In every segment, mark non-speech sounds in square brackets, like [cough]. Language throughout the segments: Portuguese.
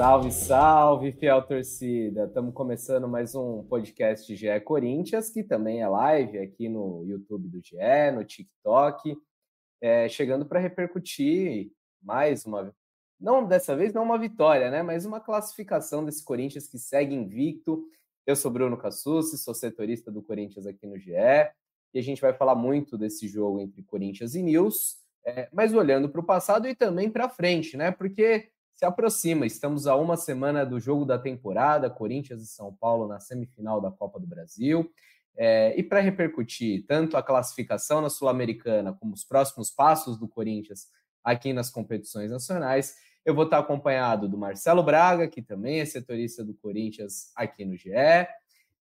Salve, salve, fiel torcida! Estamos começando mais um podcast GE Corinthians, que também é live aqui no YouTube do GE, no TikTok, é, chegando para repercutir mais uma, não dessa vez, não uma vitória, né? Mas uma classificação desse Corinthians que segue invicto. Eu sou Bruno Cassucci, sou setorista do Corinthians aqui no GE, e a gente vai falar muito desse jogo entre Corinthians e News, é, mas olhando para o passado e também para frente, né? Porque se aproxima. Estamos a uma semana do jogo da temporada, Corinthians e São Paulo na semifinal da Copa do Brasil. É, e para repercutir tanto a classificação na Sul-Americana como os próximos passos do Corinthians aqui nas competições nacionais, eu vou estar acompanhado do Marcelo Braga, que também é setorista do Corinthians aqui no GE,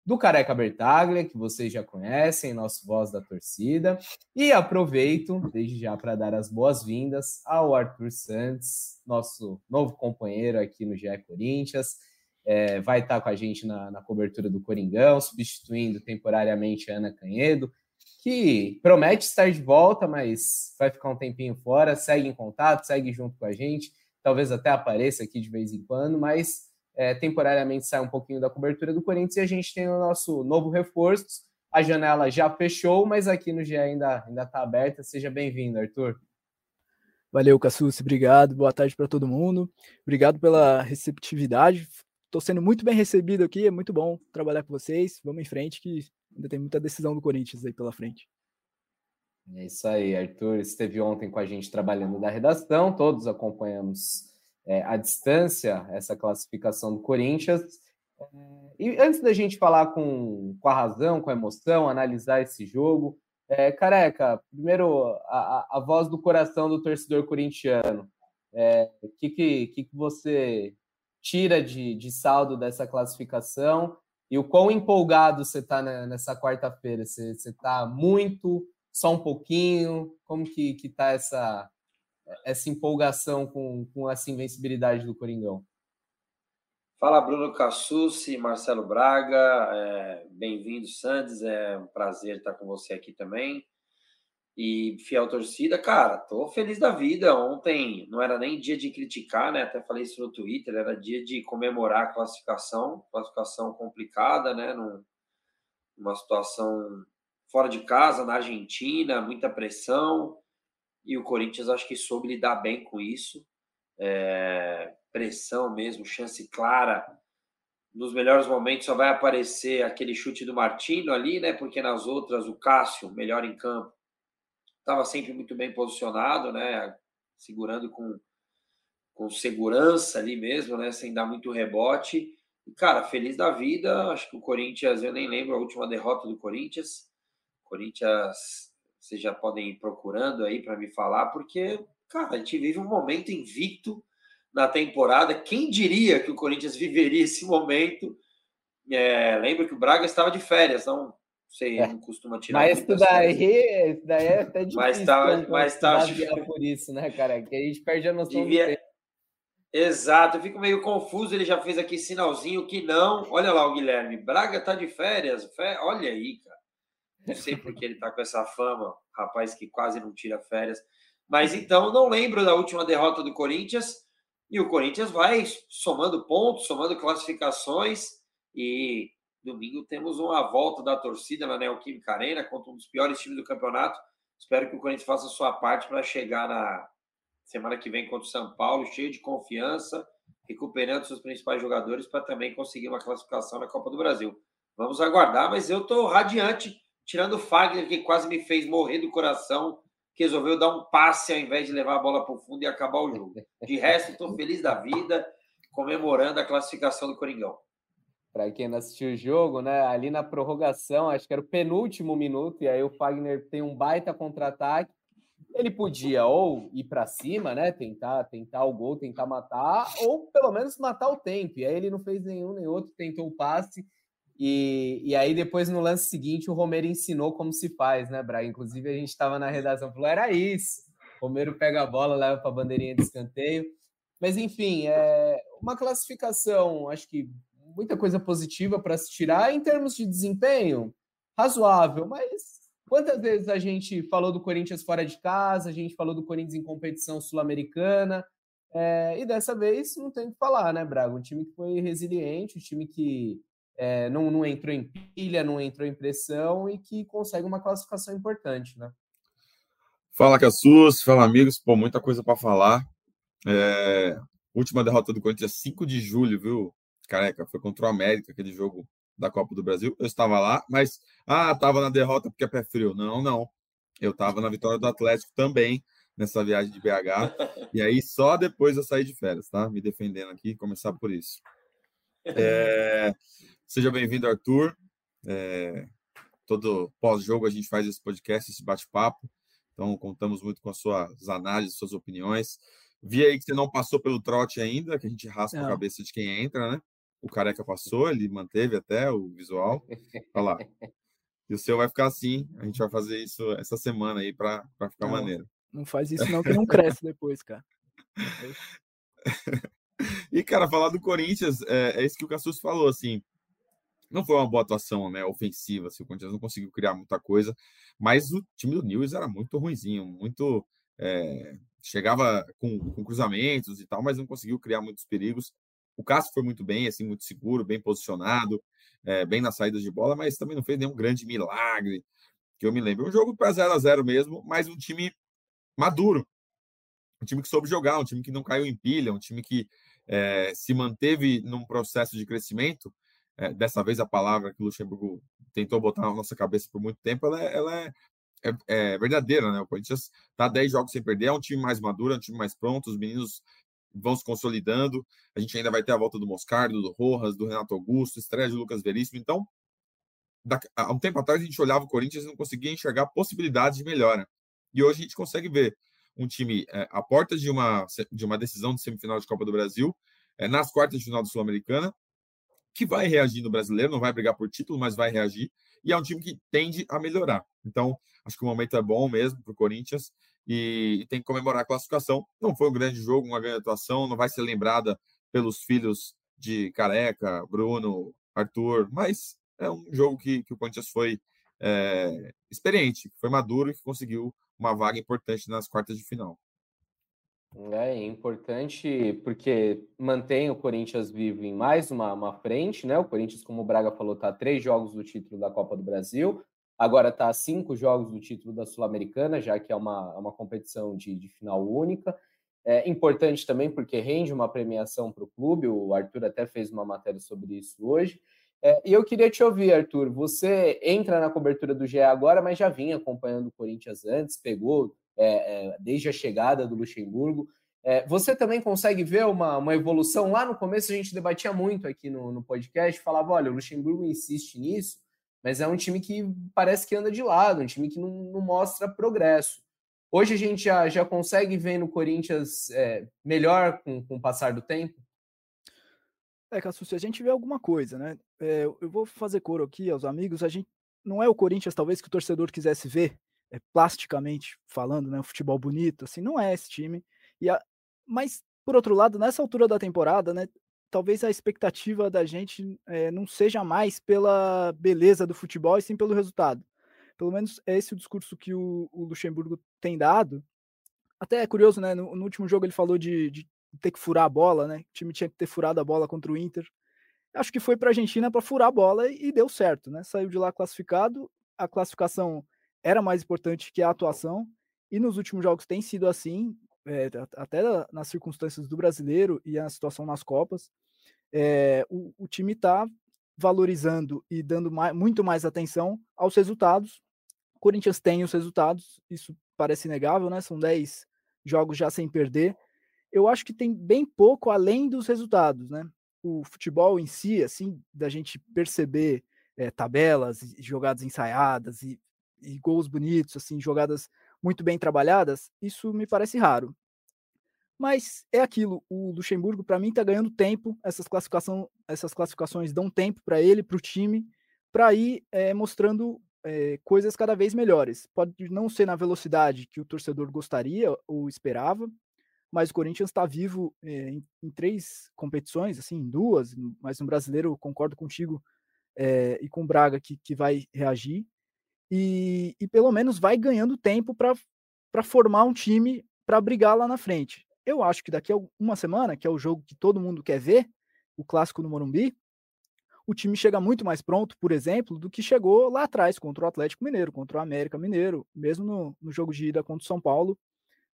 do Careca Bertaglia, que vocês já conhecem, nosso voz da torcida. E aproveito, desde já, para dar as boas-vindas ao Arthur Santos, nosso novo companheiro aqui no GE Corinthians. É, vai estar com a gente na, na cobertura do Coringão, substituindo temporariamente a Ana Canhedo, que promete estar de volta, mas vai ficar um tempinho fora. Segue em contato, segue junto com a gente. Talvez até apareça aqui de vez em quando, mas é, temporariamente sai um pouquinho da cobertura do Corinthians e a gente tem o nosso novo reforço. A janela já fechou, mas aqui no GE ainda ainda está aberta. Seja bem-vindo, Arthur. Valeu, Cassucci, obrigado. Boa tarde para todo mundo. Obrigado pela receptividade. Estou sendo muito bem recebido aqui, é muito bom trabalhar com vocês. Vamos em frente, que ainda tem muita decisão do Corinthians aí pela frente. É isso aí, Arthur esteve ontem com a gente trabalhando da redação, todos acompanhamos é, à distância essa classificação do Corinthians. É, e antes da gente falar com, com a razão, com a emoção, analisar esse jogo, é, careca, primeiro a, a, voz do coração do torcedor corintiano. O é, que, que, que você tira de, de saldo dessa classificação e o quão empolgado você está nessa quarta-feira? Você está muito, só um pouquinho? Como que está essa, essa empolgação com, com essa invencibilidade do Coringão? Fala Bruno Cassucci, Marcelo Braga, é, bem-vindo Sandes, é um prazer estar com você aqui também. E fiel torcida, cara, tô feliz da vida. Ontem não era nem dia de criticar, né? Até falei isso no Twitter, era dia de comemorar a classificação, classificação complicada, né? Num, numa situação fora de casa, na Argentina, muita pressão e o Corinthians acho que soube lidar bem com isso. É, pressão mesmo, chance clara. Nos melhores momentos só vai aparecer aquele chute do Martino ali, né? Porque nas outras o Cássio, melhor em campo, estava sempre muito bem posicionado, né? Segurando com, com segurança ali mesmo, né? Sem dar muito rebote. E, cara, feliz da vida. Acho que o Corinthians, eu nem lembro a última derrota do Corinthians. Corinthians vocês já podem ir procurando aí para me falar, porque, cara, a gente vive um momento invicto na temporada. Quem diria que o Corinthians viveria esse momento? É, lembro que o Braga estava de férias, não sei, é. não costuma tirar. Mas isso daí, isso daí é até [laughs] difícil. Mas tá, mas tá por isso, né, cara? Que a gente perde a noção Devia... do Exato, eu fico meio confuso. Ele já fez aqui sinalzinho que não. Olha lá o Guilherme. Braga tá de férias. Olha aí, cara. Não sei porque ele está com essa fama, rapaz que quase não tira férias. Mas então, não lembro da última derrota do Corinthians. E o Corinthians vai somando pontos, somando classificações. E domingo temos uma volta da torcida na Neoquímica Arena contra um dos piores times do campeonato. Espero que o Corinthians faça a sua parte para chegar na semana que vem contra o São Paulo, cheio de confiança, recuperando seus principais jogadores para também conseguir uma classificação na Copa do Brasil. Vamos aguardar, mas eu estou radiante tirando o Fagner, que quase me fez morrer do coração, que resolveu dar um passe ao invés de levar a bola para o fundo e acabar o jogo. De resto, estou feliz da vida, comemorando a classificação do Coringão. Para quem não assistiu o jogo, né? Ali na prorrogação, acho que era o penúltimo minuto, e aí o Fagner tem um baita contra-ataque. Ele podia ou ir para cima, né? Tentar, tentar o gol, tentar matar, ou pelo menos matar o tempo. E aí ele não fez nenhum nem outro, tentou o passe e, e aí, depois, no lance seguinte, o Romero ensinou como se faz, né, Braga? Inclusive, a gente estava na redação falou: era isso. Romero pega a bola, leva para a bandeirinha de escanteio. Mas, enfim, é uma classificação, acho que muita coisa positiva para se tirar. Em termos de desempenho, razoável, mas quantas vezes a gente falou do Corinthians fora de casa, a gente falou do Corinthians em competição sul-americana, É, e dessa vez não tem o que falar, né, Braga? Um time que foi resiliente, um time que é, não, não entrou em pilha, não entrou em pressão e que consegue uma classificação importante, né? Fala, Cassus, fala, amigos. Pô, muita coisa para falar. É, última derrota do Corinthians, 5 de julho, viu? Careca, foi contra o América, aquele jogo da Copa do Brasil. Eu estava lá, mas, ah, estava na derrota porque é pé frio. Não, não. Eu estava na vitória do Atlético também, nessa viagem de BH. E aí, só depois eu saí de férias, tá? Me defendendo aqui, começar por isso. É, seja bem-vindo, Arthur. É, todo pós-jogo a gente faz esse podcast, esse bate-papo. Então, contamos muito com as suas análises, suas opiniões. Vi aí que você não passou pelo trote ainda, que a gente raspa não. a cabeça de quem entra, né? O careca passou, ele manteve até o visual. Olha lá. E o seu vai ficar assim. A gente vai fazer isso essa semana aí para ficar não, maneiro. Não faz isso, não, que não cresce depois, cara. [laughs] e, cara, falar do Corinthians, é, é isso que o Cassus falou, assim não foi uma boa atuação né, ofensiva, assim, o Corinthians não conseguiu criar muita coisa, mas o time do News era muito ruinzinho, muito. É, chegava com, com, cruzamentos e tal, mas não conseguiu criar muitos perigos. O Cássio foi muito bem, assim, muito seguro, bem posicionado, é, bem nas saídas de bola, mas também não fez nenhum grande milagre, que eu me lembro. Um jogo para 0 a 0 mesmo, mas um time maduro, um time que soube jogar, um time que não caiu em pilha, um time que é, se manteve num processo de crescimento é, dessa vez a palavra que o Luxemburgo tentou botar na nossa cabeça por muito tempo, ela, é, ela é, é, é, verdadeira, né? O Corinthians está 10 jogos sem perder, é um time mais maduro, é um time mais pronto, os meninos vão se consolidando. A gente ainda vai ter a volta do Moscardo, do Rojas, do Renato Augusto, estreia de Lucas Veríssimo. Então, há um tempo atrás a gente olhava o Corinthians e não conseguia enxergar possibilidades de melhora. E hoje a gente consegue ver um time é, à porta de uma, de uma decisão de semifinal de Copa do Brasil, é, nas quartas de final do Sul-Americana, que vai reagir no brasileiro, não vai brigar por título, mas vai reagir. E é um time que tende a melhorar. Então, acho que o momento é bom mesmo para o Corinthians e, tem que comemorar a classificação. Não foi um grande jogo, uma grande atuação, não vai ser lembrada pelos filhos de Careca, Bruno, Arthur, mas é um jogo que, que o Corinthians foi é, experiente, foi maduro e que conseguiu uma vaga importante nas quartas de final. É importante porque mantém o Corinthians vivo em mais uma, uma frente, né? O Corinthians, como o Braga falou, está três jogos do título da Copa do Brasil, agora está cinco jogos do título da Sul-Americana, já que é uma, uma competição de, de final única. É importante também porque rende uma premiação para o clube, o Arthur até fez uma matéria sobre isso hoje. É, e eu queria te ouvir, Arthur. Você entra na cobertura do GE agora, mas já vinha acompanhando o Corinthians antes, pegou é, é, desde a chegada do Luxemburgo. É, você também consegue ver uma, uma evolução? Lá no começo a gente debatia muito aqui no, no podcast, falava: olha, o Luxemburgo insiste nisso, mas é um time que parece que anda de lado, um time que não, não mostra progresso. Hoje a gente já, já consegue ver no Corinthians é, melhor com, com o passar do tempo? É, Cassu, se a gente vê alguma coisa, né? É, eu vou fazer coro aqui aos amigos. A gente não é o Corinthians, talvez, que o torcedor quisesse ver é, plasticamente falando, né, um futebol bonito, assim, não é esse time. E a, mas, por outro lado, nessa altura da temporada, né, talvez a expectativa da gente é, não seja mais pela beleza do futebol, e sim pelo resultado. Pelo menos é esse o discurso que o, o Luxemburgo tem dado. Até é curioso, né? No, no último jogo ele falou de, de, ter que furar a bola, né? O time tinha que ter furado a bola contra o Inter. Acho que foi para a Argentina para furar a bola e, e deu certo, né? Saiu de lá classificado. A classificação era mais importante que a atuação, e nos últimos jogos tem sido assim, é, até nas circunstâncias do brasileiro e a situação nas Copas. É, o, o, time está valorizando e dando mais, muito mais atenção aos resultados. O Corinthians tem os resultados, isso parece inegável, né? São 10 jogos já sem perder. Eu acho que tem bem pouco além dos resultados, né? O futebol em si, assim, da gente perceber é, tabelas, jogadas ensaiadas e e gols bonitos, assim, jogadas muito bem trabalhadas, isso me parece raro. Mas é aquilo, o Luxemburgo para mim está ganhando tempo, essas, classificação, essas classificações dão tempo para ele, para o time, para ir é, mostrando é, coisas cada vez melhores. Pode não ser na velocidade que o torcedor gostaria ou esperava, mas o Corinthians está vivo é, em, em, três competições, assim, em duas, mas no brasileiro concordo contigo e com o Braga que, que vai reagir e, e pelo menos vai ganhando tempo para formar um time para brigar lá na frente. eu acho que daqui a uma semana, que é o jogo que todo mundo quer ver, o clássico no Morumbi, o time chega muito mais pronto, por exemplo, do que chegou lá atrás contra o Atlético Mineiro, contra o América Mineiro, mesmo no, no jogo de ida contra o São Paulo.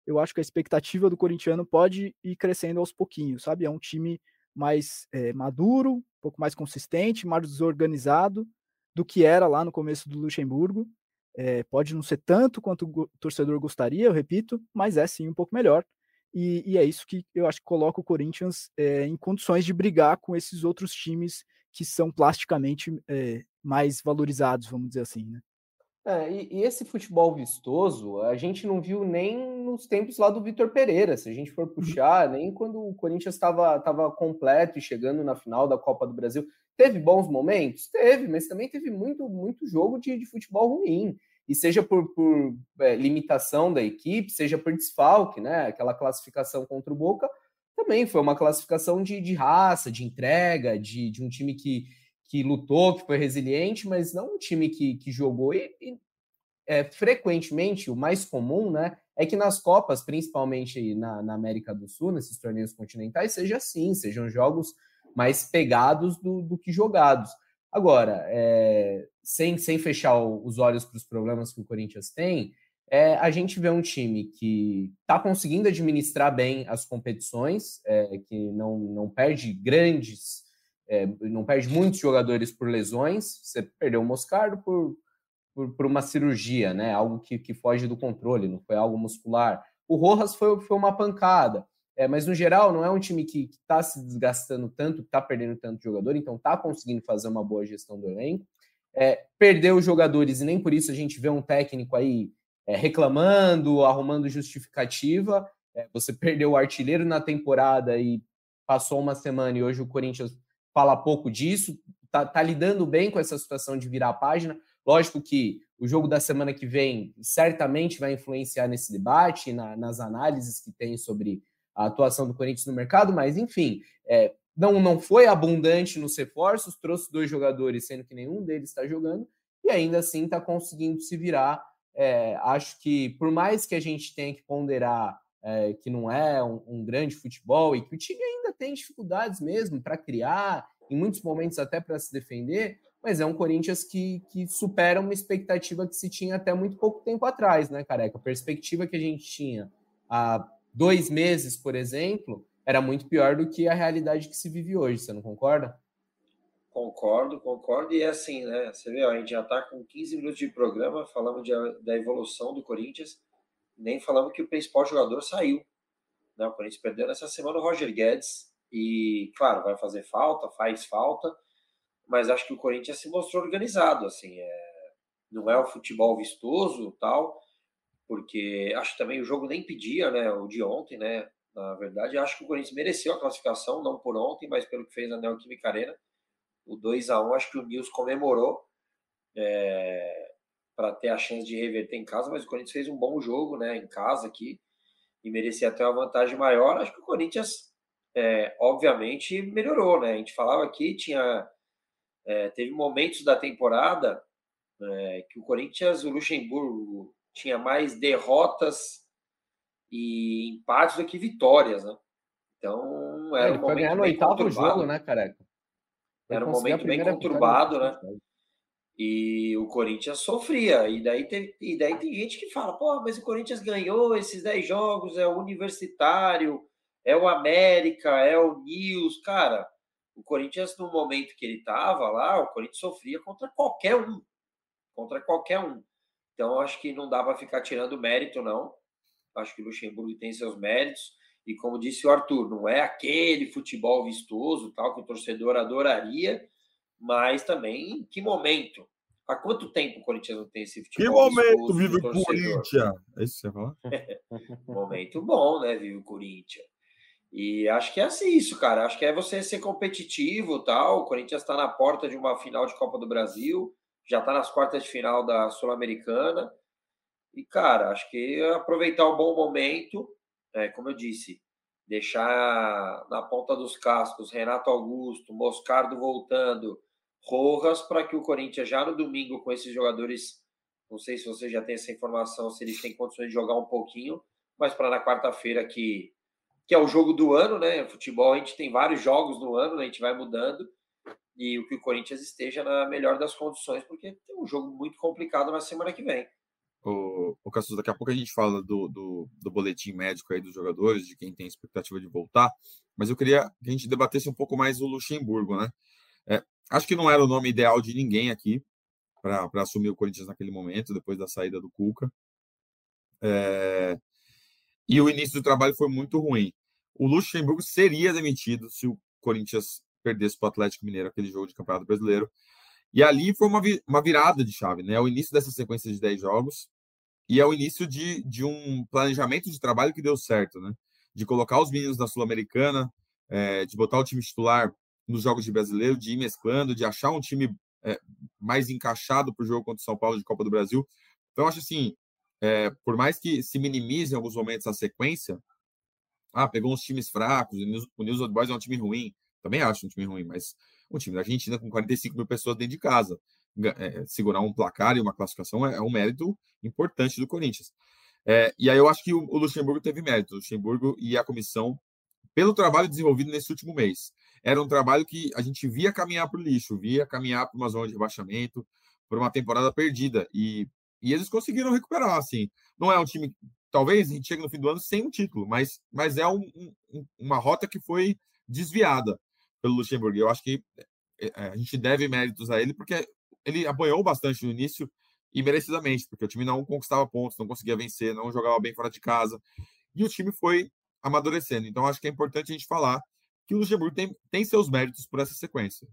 Eu acho que a expectativa do corintiano pode ir crescendo aos pouquinhos, sabe? É um time mais é, maduro, um pouco mais consistente, mais desorganizado do que era lá no começo do Luxemburgo. É, pode não ser tanto quanto o torcedor gostaria, eu repito, mas é sim um pouco melhor. E, e é isso que eu acho que coloca o Corinthians é, em condições de brigar com esses outros times que são plasticamente é, mais valorizados, vamos dizer assim, né? É, e, e, esse futebol vistoso, a gente não viu nem nos tempos lá do Vitor Pereira, se a gente for uhum. puxar, nem quando o Corinthians estava completo e chegando na final da Copa do Brasil. Teve bons momentos? Teve, mas também teve muito, muito jogo de, de futebol ruim. E seja por, por é, limitação da equipe, seja por desfalque, né? Aquela classificação contra o Boca, também foi uma classificação de, de raça, de entrega, de, de um time que, que lutou, que foi resiliente, mas não um time que, que jogou. E, e é, frequentemente, o mais comum, né, é que nas Copas, principalmente na, na, América do Sul, nesses torneios continentais, seja assim, sejam jogos mais pegados do, do que jogados. Agora, é, sem, sem fechar os olhos para os problemas que o Corinthians tem, é, a gente vê um time que está conseguindo administrar bem as competições, é, que não, não perde grandes, é, não perde muitos jogadores por lesões. Você perdeu o Moscardo por, por, por, uma cirurgia, né? Algo que, que foge do controle, não foi algo muscular. O Rojas foi, foi uma pancada. É, mas no geral não é um time que está se desgastando tanto, está perdendo tanto jogador, então está conseguindo fazer uma boa gestão do elenco. É, perdeu os jogadores e nem por isso a gente vê um técnico aí é, reclamando, arrumando justificativa. É, você perdeu o artilheiro na temporada e passou uma semana e hoje o Corinthians fala pouco disso, tá, tá lidando bem com essa situação de virar a página. Lógico que o jogo da semana que vem certamente vai influenciar nesse debate, na, nas análises que tem sobre a atuação do Corinthians no mercado, mas enfim, é, não, não foi abundante nos reforços, trouxe dois jogadores, sendo que nenhum deles está jogando, e ainda assim está conseguindo se virar é, acho que por mais que a gente tenha que ponderar é, que não é um, um, grande futebol e que o time ainda tem dificuldades mesmo para criar, em muitos momentos até para se defender, mas é um Corinthians que, que supera uma expectativa que se tinha até muito pouco tempo atrás, né, careca? A perspectiva que a gente tinha há dois meses, por exemplo, era muito pior do que a realidade que se vive hoje, você não concorda? Concordo, concordo. E é assim, né? Você vê, ó, a gente já está com 15 minutos de programa, falamos de, da evolução do Corinthians, nem falamos que o principal jogador saiu. Né? O Corinthians perdeu nessa semana o Roger Guedes. E, claro, vai fazer falta, faz falta, mas acho que o Corinthians se mostrou organizado. assim é, Não é o futebol vistoso tal, porque acho que também o jogo nem pedia, né? O de ontem, né? Na verdade, acho que o Corinthians mereceu a classificação, não por ontem, mas pelo que fez na Neoquímica Arena o 2 a 1 acho que o Nils comemorou é, para ter a chance de reverter em casa, mas o Corinthians fez um bom jogo né, em casa aqui e merecia até uma vantagem maior. Acho que o Corinthians, é, obviamente, melhorou. Né? A gente falava aqui, tinha, é, teve momentos da temporada é, que o Corinthians, o Luxemburgo, tinha mais derrotas e empates do que vitórias. Né? Então, era é, ele um foi ganhar no oitavo jogo, né, careca? Era um momento bem conturbado, né? E o Corinthians sofria. E daí, e daí tem gente que fala: pô, mas o Corinthians ganhou esses 10 jogos, é o Universitário, é o América, é o News. Cara, o Corinthians, no momento que ele estava lá, o Corinthians sofria contra qualquer um. Contra qualquer um. Então, acho que não dá para ficar tirando mérito, não. Acho que o Luxemburgo tem seus méritos. E como disse o Arthur, não é aquele futebol vistoso, tal, que o torcedor adoraria, mas também em que momento? Há quanto tempo o Corinthians não tem esse futebol? Que momento vive o Corinthians? É isso que você fala? [laughs] momento bom, né? Vive o Corinthians. E acho que é assim isso, cara. Acho que é você ser competitivo tal. O Corinthians está na porta de uma final de Copa do Brasil, já está nas quartas de final da Sul-Americana. E, cara, acho que aproveitar o um bom momento é, como eu disse, deixar na ponta dos cascos Renato Augusto, Moscardo voltando, Rojas, para que o Corinthians já no domingo com esses jogadores, não sei se você já tem essa informação, se eles têm condições de jogar um pouquinho, mas para na quarta-feira que que é o jogo do ano, né? Futebol, a gente tem vários jogos no ano, né? a gente vai mudando. E o que o Corinthians esteja na melhor das condições, porque tem um jogo muito complicado na semana que vem. O, o Cassus, daqui a pouco a gente fala do, do, do, boletim médico aí dos jogadores, de quem tem expectativa de voltar, mas eu queria que a gente debatesse um pouco mais o Luxemburgo, né? É, acho que não era o nome ideal de ninguém aqui para assumir o Corinthians naquele momento, depois da saída do Cuca. É, e o início do trabalho foi muito ruim. O Luxemburgo seria demitido se o Corinthians perdesse para o Atlético Mineiro aquele jogo de Campeonato Brasileiro. E ali foi uma, uma virada de chave, né? É o início dessa sequência de 10 jogos e é o início de, de um planejamento de trabalho que deu certo, né? De colocar os meninos da Sul-Americana, é, de botar o time titular nos jogos de brasileiro, de ir mesclando, de achar um time é, mais encaixado para o jogo contra o São Paulo de Copa do Brasil. Então, acho assim, é, por mais que se minimize em alguns momentos a sequência, ah, pegou uns times fracos, o News Old Boys é um time ruim, também acho um time ruim, mas um time da Argentina com 45 mil pessoas dentro de casa, é, segurar um placar e uma classificação é, é um mérito importante do Corinthians. E aí eu acho que o, o Luxemburgo teve mérito, o Luxemburgo e a comissão, pelo trabalho desenvolvido nesse último mês. Era um trabalho que a gente via caminhar para o lixo, via caminhar para uma zona de rebaixamento, por uma temporada perdida. E, e eles conseguiram recuperar, assim. Não é um time. Talvez a gente chegue no fim do ano sem um título, mas, mas é um, um, uma rota que foi desviada pelo Luxemburgo. Eu acho que é, é, a gente deve méritos a ele, porque ele apanhou bastante no início e merecidamente, porque o time não conquistava pontos, não conseguia vencer, não jogava bem fora de casa. E o time foi amadurecendo. Então, acho que é importante a gente falar que o Luxemburgo tem, tem seus méritos por essa sequência.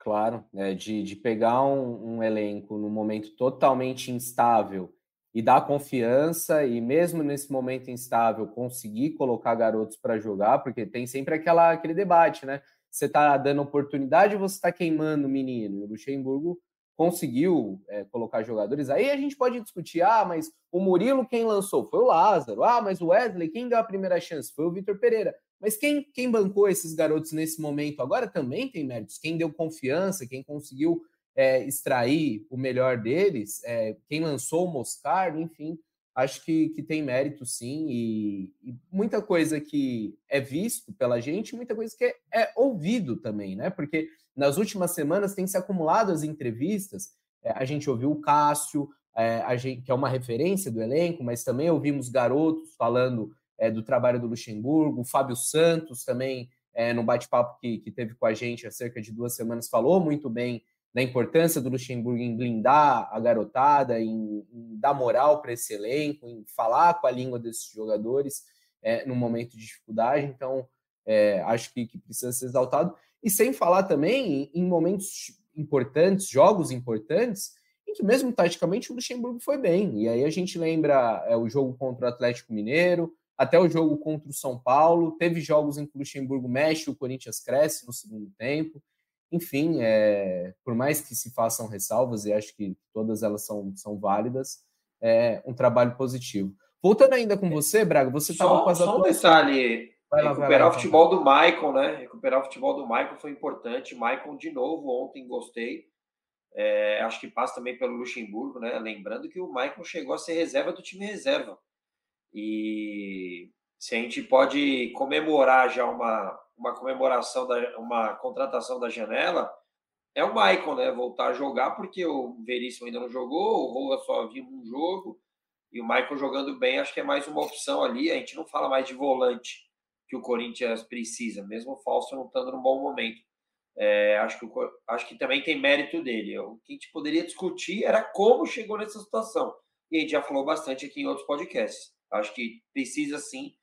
Claro, é, de, de pegar um, um elenco num momento totalmente instável e dar confiança, e mesmo nesse momento instável, conseguir colocar garotos para jogar, porque tem sempre aquela, aquele debate, né? Você está dando oportunidade ou você está queimando o menino? E o Luxemburgo conseguiu é, colocar jogadores. Aí a gente pode discutir: ah, mas o Murilo quem lançou? Foi o Lázaro. Ah, mas o Wesley, quem deu a primeira chance? Foi o Vitor Pereira. Mas quem, quem bancou esses garotos nesse momento agora também tem méritos. Quem deu confiança, quem conseguiu é, extrair o melhor deles, é, quem lançou o Moscardo, enfim, acho que, que tem mérito sim, e, e, muita coisa que é visto pela gente, muita coisa que é, é, ouvido também, né? Porque nas últimas semanas tem se acumulado as entrevistas, é, a gente ouviu o Cássio, é, gente, que é uma referência do elenco, mas também ouvimos garotos falando é, do trabalho do Luxemburgo, o Fábio Santos também, é, no bate-papo que, que teve com a gente há cerca de duas semanas, falou muito bem da importância do Luxemburgo em blindar a garotada, em, em dar moral para esse elenco, em falar com a língua desses jogadores é, no momento de dificuldade. Então, é, acho que, que, precisa ser exaltado. E sem falar também em, em momentos importantes, jogos importantes, em que mesmo taticamente o Luxemburgo foi bem. E aí a gente lembra é, o jogo contra o Atlético Mineiro, até o jogo contra o São Paulo. Teve jogos em que o Luxemburgo mexe, o Corinthians cresce no segundo tempo enfim, é, por mais que se façam ressalvas, e acho que todas elas são, são válidas, é um trabalho positivo. Voltando ainda com você, Braga, você estava com as Só um detalhe, vai lá, recuperar vai lá, o futebol do Michael, né? Recuperar o futebol do Michael foi importante. Michael, de novo, ontem gostei. É, acho que passa também pelo Luxemburgo, né? Lembrando que o Michael chegou a ser reserva do time reserva. E se a gente pode comemorar já uma, uma comemoração, da, uma contratação da janela, é o Maicon, né? Voltar a jogar, porque o Veríssimo ainda não jogou, o Roa só viu um jogo, e o Maicon jogando bem, acho que é mais uma opção ali. A gente não fala mais de volante que o Corinthians precisa, mesmo o Falso não estando num bom momento. É, acho, que, acho que também tem mérito dele. O que a gente poderia discutir era como chegou nessa situação. E a gente já falou bastante aqui em outros podcasts. Acho que precisa sim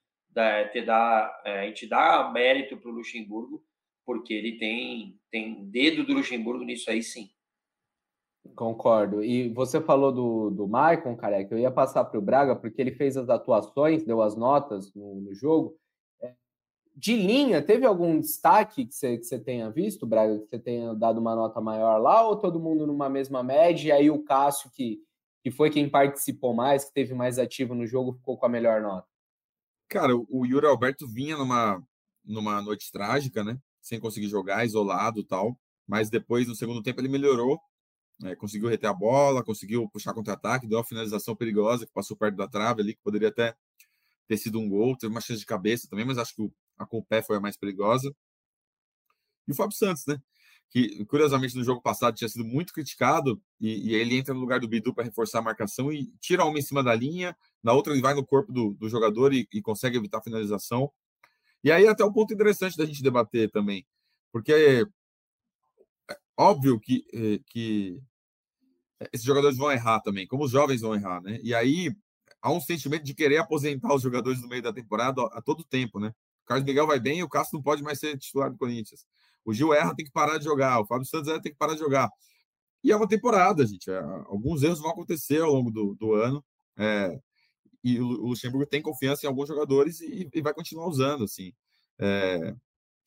ter dar, é, a gente dá mérito para o Luxemburgo, porque ele tem, tem dedo do Luxemburgo nisso aí sim. Concordo. E você falou do, do Maicon, careca, eu ia passar para o Braga, porque ele fez as atuações, deu as notas no, no jogo. É, de linha, teve algum destaque que você, que você tenha visto, Braga, que você tenha dado uma nota maior lá, ou todo mundo numa mesma média, e aí o Cássio, que, que foi quem participou mais, que teve mais ativo no jogo, ficou com a melhor nota? Cara, o Yuri Alberto vinha numa, numa noite trágica, né? Sem conseguir jogar, isolado tal. Mas depois, no segundo tempo, ele melhorou. É, conseguiu reter a bola, conseguiu puxar contra-ataque, deu uma finalização perigosa que passou perto da trave ali, que poderia até ter sido um gol, teve uma chance de cabeça também, mas acho que a com o pé foi a mais perigosa. E o Fábio Santos, né? Que curiosamente no jogo passado tinha sido muito criticado, e, e ele entra no lugar do Bidu para reforçar a marcação e tira uma em cima da linha, na outra ele vai no corpo do, do jogador e, e consegue evitar a finalização. E aí até um ponto interessante da gente debater também, porque é óbvio que, eh, que esses jogadores vão errar também, como os jovens vão errar, né? E aí há um sentimento de querer aposentar os jogadores no meio da temporada a todo tempo, né? O Carlos Miguel vai bem e o Castro não pode mais ser titular do Corinthians. O Gil erra, tem que parar de jogar. O Fábio Santos erra, tem que parar de jogar. E é uma temporada, gente. É, alguns erros vão acontecer ao longo do, do ano. É, e o, Luxemburgo tem confiança em alguns jogadores e, e vai continuar usando, assim. É,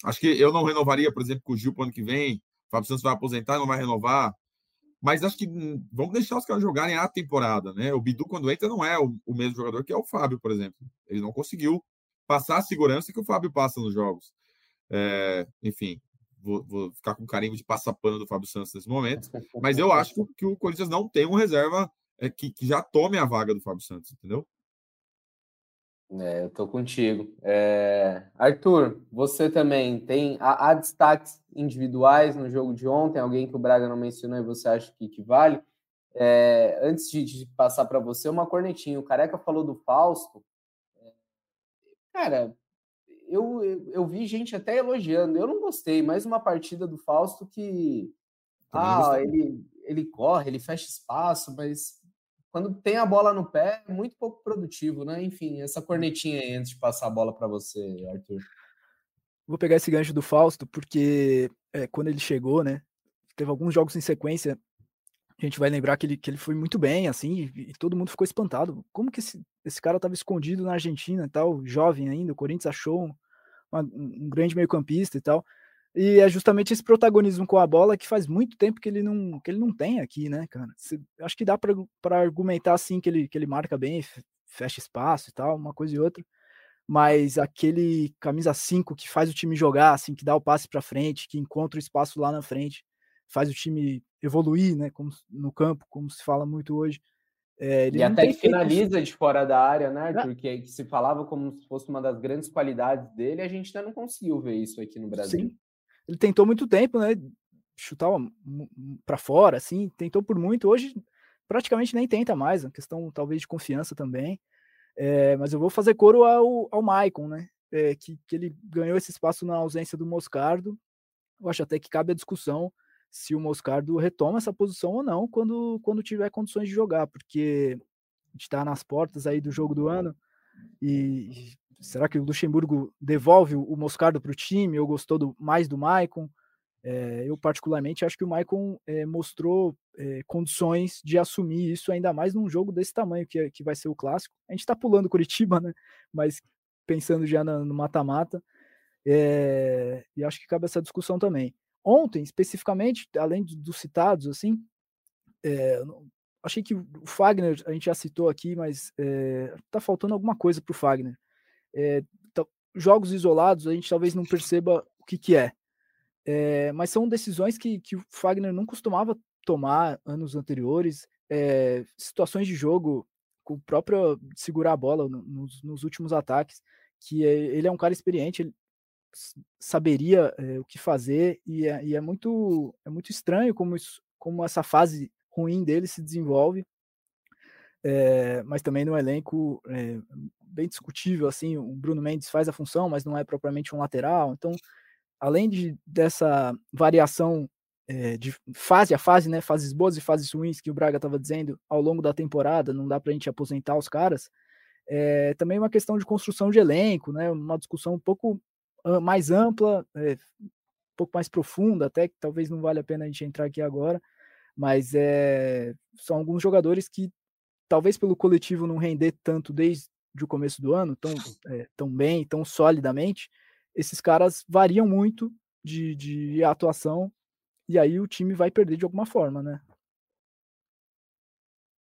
acho que eu não renovaria, por exemplo, com o Gil para o ano que vem. O Fábio Santos vai aposentar não vai renovar. Mas acho que hum, vamos deixar os caras jogarem a temporada, né? O Bidu, quando entra, não é o, o mesmo jogador que é o Fábio, por exemplo. Ele não conseguiu passar a segurança que o Fábio passa nos jogos. É, enfim, vou, vou, ficar com carinho de passar pano do Fábio Santos nesse momento. [laughs] Mas eu acho que, o Corinthians não tem um reserva é, que, que já tome a vaga do Fábio Santos, entendeu? É, eu tô contigo. É... Arthur, você também tem. Há, há, destaques individuais no jogo de ontem? Alguém que o Braga não mencionou e você acha que, que vale? É... Antes de, de passar para você, uma cornetinha. O Careca falou do Fausto. É, cara, eu, eu, eu, vi gente até elogiando. Eu não gostei. Mais uma partida do Fausto que. Ah, ele, ele corre, ele fecha espaço, mas quando tem a bola no pé, é muito pouco produtivo, né? Enfim, essa cornetinha aí antes de passar a bola para você, Arthur. Vou pegar esse gancho do Fausto, porque é, quando ele chegou, né? Teve alguns jogos em sequência. A gente vai lembrar que ele, que ele foi muito bem, assim, e, e todo mundo ficou espantado. Como que esse, esse cara estava escondido na Argentina e tal, jovem ainda? O Corinthians achou um, uma, um grande meio-campista e tal. E é justamente esse protagonismo com a bola que faz muito tempo que ele não, que ele não tem aqui, né, cara? acho que dá para argumentar assim que ele, que ele marca bem, fecha espaço e tal, uma coisa e outra. Mas aquele camisa 5 que faz o time jogar, assim, que dá o passe para frente, que encontra o espaço lá na frente, faz o time evoluir, né, como no campo, como se fala muito hoje. É, e até que finaliza de fora da área, né, Porque é. que se falava como se fosse uma das grandes qualidades dele, a gente ainda não conseguiu ver isso aqui no Brasil. Sim, ele tentou muito tempo, né? Chutar para fora, assim, tentou por muito. Hoje praticamente nem tenta mais, a questão talvez de confiança também. É, mas eu vou fazer coro ao, ao Maicon, né? É, que, que ele ganhou esse espaço na ausência do Moscardo. Eu acho até que cabe a discussão se o Moscardo retoma essa posição ou não quando, quando tiver condições de jogar, porque a gente está nas portas aí do jogo do ano e será que o Luxemburgo devolve o Moscardo para o time ou gostou do, mais do Maicon? É, eu, particularmente, acho que o Maicon é, mostrou é, condições de assumir isso, ainda mais num jogo desse tamanho, que, que vai ser o clássico. A gente está pulando Curitiba, né? Mas pensando já no mata-mata, e acho que cabe essa discussão também. Ontem, especificamente, além dos citados, assim, achei que o Fagner, a gente já citou aqui, mas está faltando alguma coisa para o Fagner. É, jogos isolados a gente talvez não perceba o que, que é. é mas são decisões que, que o Fagner não costumava tomar anos anteriores, é, situações de jogo com o próprio segurar a bola nos, nos últimos ataques, que é, ele é um cara experiente, ele saberia é, o que fazer e é, e é, muito é muito estranho como isso, como essa fase ruim dele se desenvolve é, mas também no elenco é, bem discutível, assim, o Bruno Mendes faz a função, mas não é propriamente um lateral, então, além de, dessa variação de fase a fase, né, fases boas e fases ruins que o Braga estava dizendo ao longo da temporada, não dá para a gente aposentar os caras, é, também uma questão de construção de elenco, né, uma discussão um pouco mais ampla, é, um pouco mais profunda, até que talvez não vale a pena a gente entrar aqui agora, mas é, são alguns jogadores que talvez pelo coletivo não render tanto desde o começo do ano, tão, é, tão bem, tão solidamente, esses caras variam muito de, de atuação e aí o time vai perder de alguma forma, né?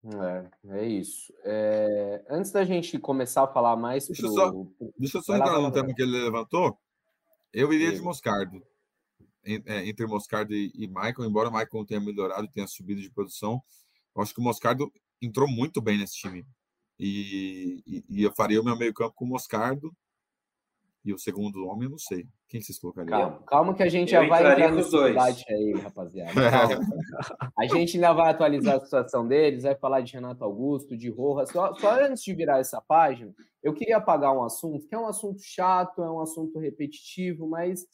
É, é isso. É, antes da gente começar a falar mais. Deixa, pro, só, deixa eu só entrar no tema que ele levantou. Eu iria de Moscardo. É, entre Moscardo e, e Michael, embora o Michael tenha melhorado, tenha subido de produção, eu acho que o Moscardo entrou muito bem nesse time. E, e, e eu faria o meu meio-campo com o Moscardo. E o segundo homem, eu não sei. Quem vocês colocariam? Calma, calma que a gente já vai entrar nesse debate aí, rapaziada. [laughs] a gente ainda vai atualizar a situação deles, vai falar de Renato Augusto, de Rojas. Só, só antes de virar essa página, eu queria apagar um assunto, que é um assunto chato, é um assunto repetitivo, mas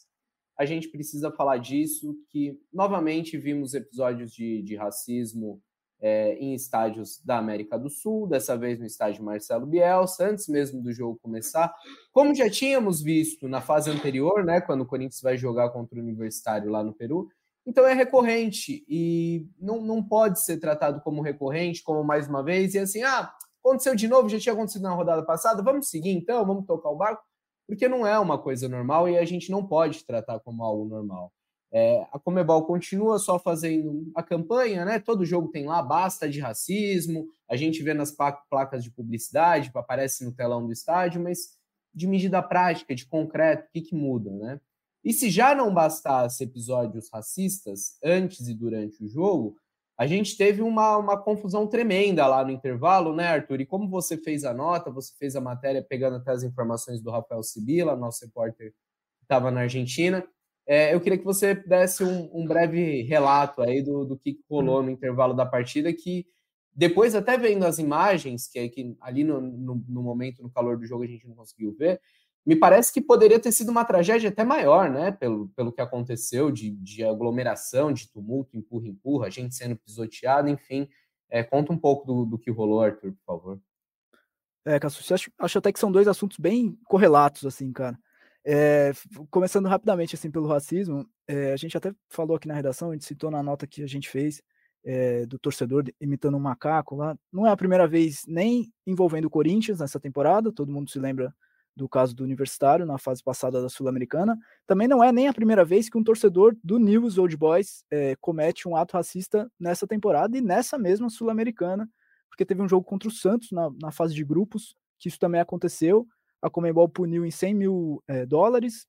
a gente precisa falar disso, que novamente vimos episódios de, de racismo é, em estádios da América do Sul, dessa vez no estádio Marcelo Bielsa, antes mesmo do jogo começar. Como já tínhamos visto na fase anterior, né, quando o Corinthians vai jogar contra o Universitário lá no Peru, então é recorrente e não, não pode ser tratado como recorrente, como mais uma vez, e assim, ah, aconteceu de novo, já tinha acontecido na rodada passada, vamos seguir então, vamos tocar o barco porque não é uma coisa normal e a gente não pode tratar como algo normal. É, a Comebol continua só fazendo a campanha, né? Todo jogo tem lá, basta de racismo, a gente vê nas placas de publicidade, aparece no telão do estádio, mas de medida prática, de concreto, o que, que muda, né? E se já não bastasse episódios racistas antes e durante o jogo, a gente teve uma, uma confusão tremenda lá no intervalo, né, Arthur? E como você fez a nota, você fez a matéria pegando até as informações do Rafael Sibila, nosso repórter que estava na Argentina. É, eu queria que você desse um, um, breve relato aí do, do que rolou no intervalo da partida, que depois, até vendo as imagens, que, é que ali no, no, no momento, no calor do jogo, a gente não conseguiu ver, me parece que poderia ter sido uma tragédia até maior, né? Pelo, pelo que aconteceu de, de aglomeração, de tumulto, empurra, empurra, gente sendo pisoteada, enfim. É, conta um pouco do, do, que rolou, Arthur, por favor. É, Cassus, acho, acho até que são dois assuntos bem correlatos, assim, cara. É, começando rapidamente, assim, pelo racismo, é, a gente até falou aqui na redação, a gente citou na nota que a gente fez é, do torcedor imitando um macaco lá. Não é a primeira vez nem envolvendo o Corinthians nessa temporada, todo mundo se lembra do caso do Universitário na fase passada da Sul-Americana. Também não é nem a primeira vez que um torcedor do News Old Boys comete um ato racista nessa temporada e nessa mesma Sul-Americana, porque teve um jogo contra o Santos na, na, fase de grupos, que isso também aconteceu. A Comembol puniu em 100 mil é, dólares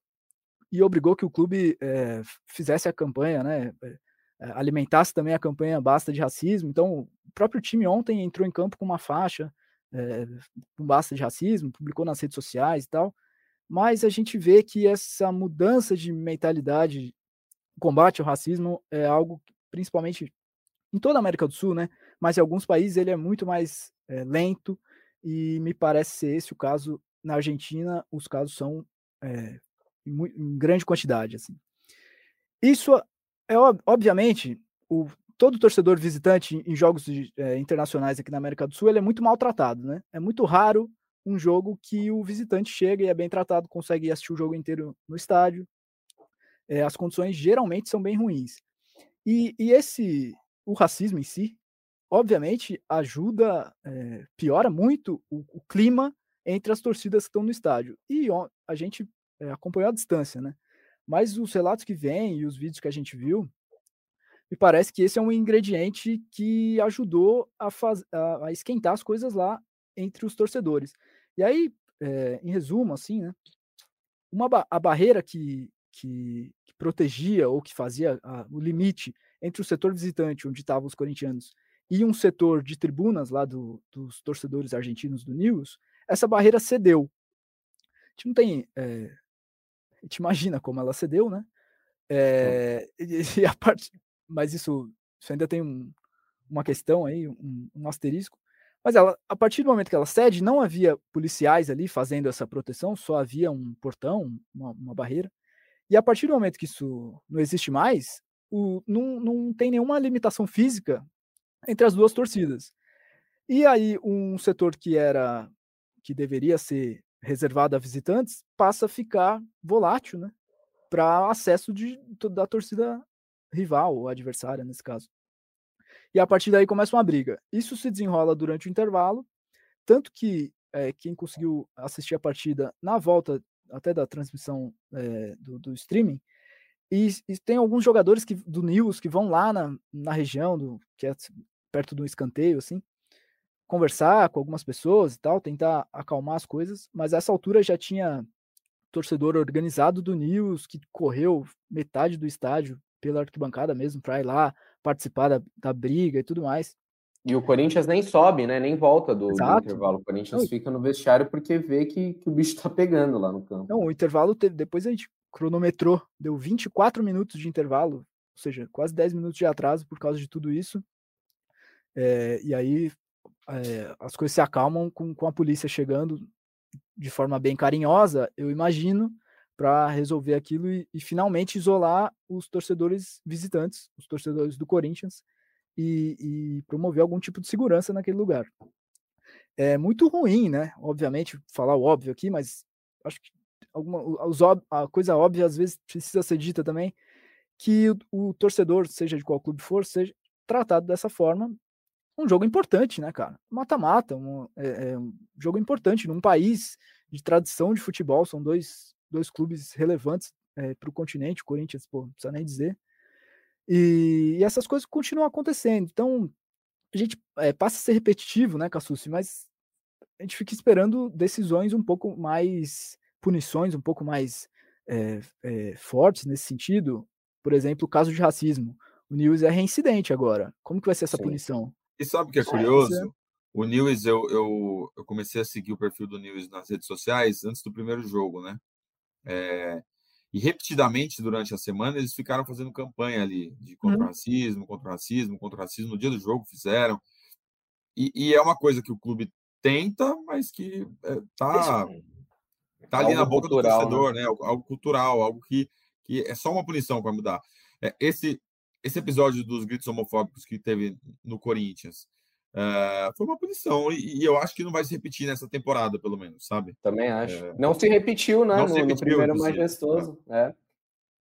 e obrigou que o clube é, fizesse a campanha, né? alimentasse também a campanha Basta de Racismo. Então, o próprio time ontem entrou em campo com uma faixa é, com basta de racismo, publicou nas redes sociais e tal, mas a gente vê que essa mudança de mentalidade, combate ao racismo, é algo que, principalmente em toda a América do Sul, né? Mas em alguns países ele é muito mais é, lento e me parece ser esse o caso na Argentina. Os casos são é, em, em, grande quantidade, assim. Isso é obviamente o todo torcedor visitante em jogos é, internacionais aqui na América do Sul ele é muito maltratado, né? É muito raro um jogo que o visitante chega e é bem tratado, consegue assistir o jogo inteiro no estádio. É, as condições geralmente são bem ruins. E, e esse, o racismo em si, obviamente, ajuda, é, piora muito o, o, clima entre as torcidas que estão no estádio. E a gente é, acompanhou a distância, né? Mas os relatos que vêm e os vídeos que a gente viu, me parece que esse é um ingrediente que ajudou a, faz, a, a esquentar as coisas lá entre os torcedores. E aí, é, em resumo, assim, né, uma a barreira que, que, que protegia ou que fazia a, o limite entre o setor visitante, onde estavam os corintianos, e um setor de tribunas lá do, dos torcedores argentinos do News, essa barreira cedeu. A gente não tem. É, a gente imagina como ela cedeu, né? É, [laughs] e, e a parte, mas isso, isso ainda tem um, uma questão aí, um, um, asterisco. Mas ela, a partir do momento que ela cede, não havia policiais ali fazendo essa proteção, só havia um portão, uma, uma barreira. E a partir do momento que isso não existe mais, o, não, não tem nenhuma limitação física entre as duas torcidas. E aí um setor que era que deveria ser reservado a visitantes passa a ficar volátil, né, para acesso de, da torcida rival ou adversária nesse caso. E a partir daí começa uma briga. Isso se desenrola durante o intervalo, tanto que é, quem conseguiu assistir a partida na volta até da transmissão é, do, do, streaming, e, e, tem alguns jogadores que, do News que vão lá na, na região, do, que é perto do escanteio, assim, conversar com algumas pessoas e tal, tentar acalmar as coisas, mas a essa altura já tinha torcedor organizado do News que correu metade do estádio pela arquibancada mesmo, para ir lá participar da, da briga e tudo mais. E o Corinthians nem sobe, né? Nem volta do, do intervalo. O Corinthians não. fica no vestiário porque vê que, que o bicho tá pegando lá no campo. Não, o intervalo teve. Depois a gente cronometrou, deu 24 minutos de intervalo, ou seja, quase 10 minutos de atraso por causa de tudo isso. É, e aí é, as coisas se acalmam com, com a polícia chegando de forma bem carinhosa, eu imagino, para resolver aquilo e, e, finalmente isolar os torcedores visitantes, os torcedores do Corinthians, e, e, promover algum tipo de segurança naquele lugar. É muito ruim, né? Obviamente, falar o óbvio aqui, mas acho que alguma, os, a coisa óbvia às vezes precisa ser dita também, que o, o torcedor, seja de qual clube for, seja tratado dessa forma um jogo importante, né, cara? Mata-mata, um, é, é, um jogo importante num país de tradição de futebol, são dois, dois clubes relevantes é, para o continente, o Corinthians, pô, não precisa nem dizer. E, e, essas coisas continuam acontecendo. Então, a gente é, passa a ser repetitivo, né, Cassucci? Mas a gente fica esperando decisões um pouco mais, punições um pouco mais é, é, fortes nesse sentido. Por exemplo, o caso de racismo. O News é reincidente agora. Como que vai ser essa Sim. punição? E sabe o que é curioso? O News, eu, eu, eu, comecei a seguir o perfil do News nas redes sociais antes do primeiro jogo, né? É, e repetidamente durante a semana eles ficaram fazendo campanha ali de contra o uhum. racismo, contra o racismo, contra o racismo. No dia do jogo fizeram. E, e é uma coisa que o clube tenta, mas que é, tá, tá ali na boca cultural, do torcedor, né? né? Algo, cultural, algo que, que é só uma punição que vai mudar. É, esse, esse episódio dos gritos homofóbicos que teve no Corinthians uh, foi uma punição e, e, eu acho que não vai se repetir nessa temporada, pelo menos, sabe? Também acho. É... Não se repetiu, né? No, se repetiu, no, primeiro majestoso. É.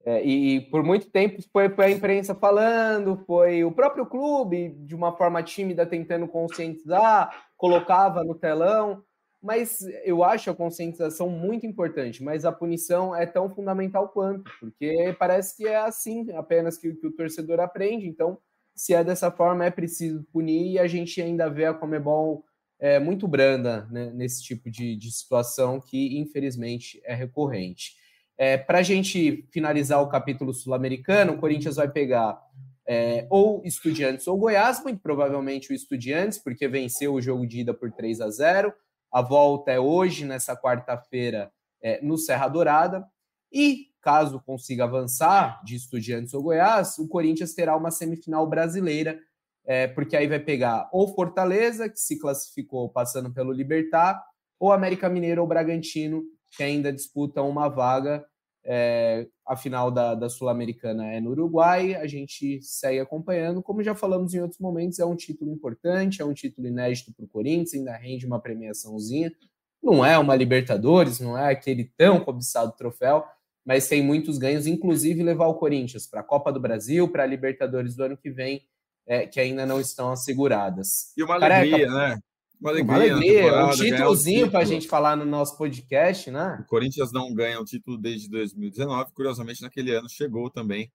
É, e, e, por muito tempo foi, foi, a imprensa falando, foi o próprio clube, de uma forma tímida, tentando conscientizar, colocava no telão mas eu acho a conscientização muito importante, mas a punição é tão fundamental quanto, porque parece que é assim apenas que, que o torcedor aprende. Então, se é dessa forma, é preciso punir e a gente ainda vê a Comebol é, muito branda né, nesse tipo de, de, situação que, infelizmente, é recorrente. É, Para a gente finalizar o capítulo sul-americano, o Corinthians vai pegar é, ou Estudiantes ou Goiás, muito provavelmente o Estudiantes, porque venceu o jogo de ida por 3 a 0 a volta é hoje, nessa quarta-feira, é, no Serra Dourada. E, caso consiga avançar de Estudiantes ou Goiás, o Corinthians terá uma semifinal brasileira, é, porque aí vai pegar ou Fortaleza, que se classificou passando pelo Libertar, ou América Mineiro ou Bragantino, que ainda disputam uma vaga é, a final da, da Sul-Americana é no Uruguai, a gente segue acompanhando. Como já falamos em outros momentos, é um título importante, é um título inédito para o Corinthians, ainda rende uma premiaçãozinha. Não é uma Libertadores, não é aquele tão cobiçado troféu, mas tem muitos ganhos, inclusive levar o Corinthians para a Copa do Brasil, para a Libertadores do ano que vem, é, que ainda não estão asseguradas. E uma alegria, Careca, né? Uma alegria, uma alegria um títulozinho para a gente falar no nosso podcast, né? O Corinthians não ganha o título desde 2019. Curiosamente, naquele ano chegou também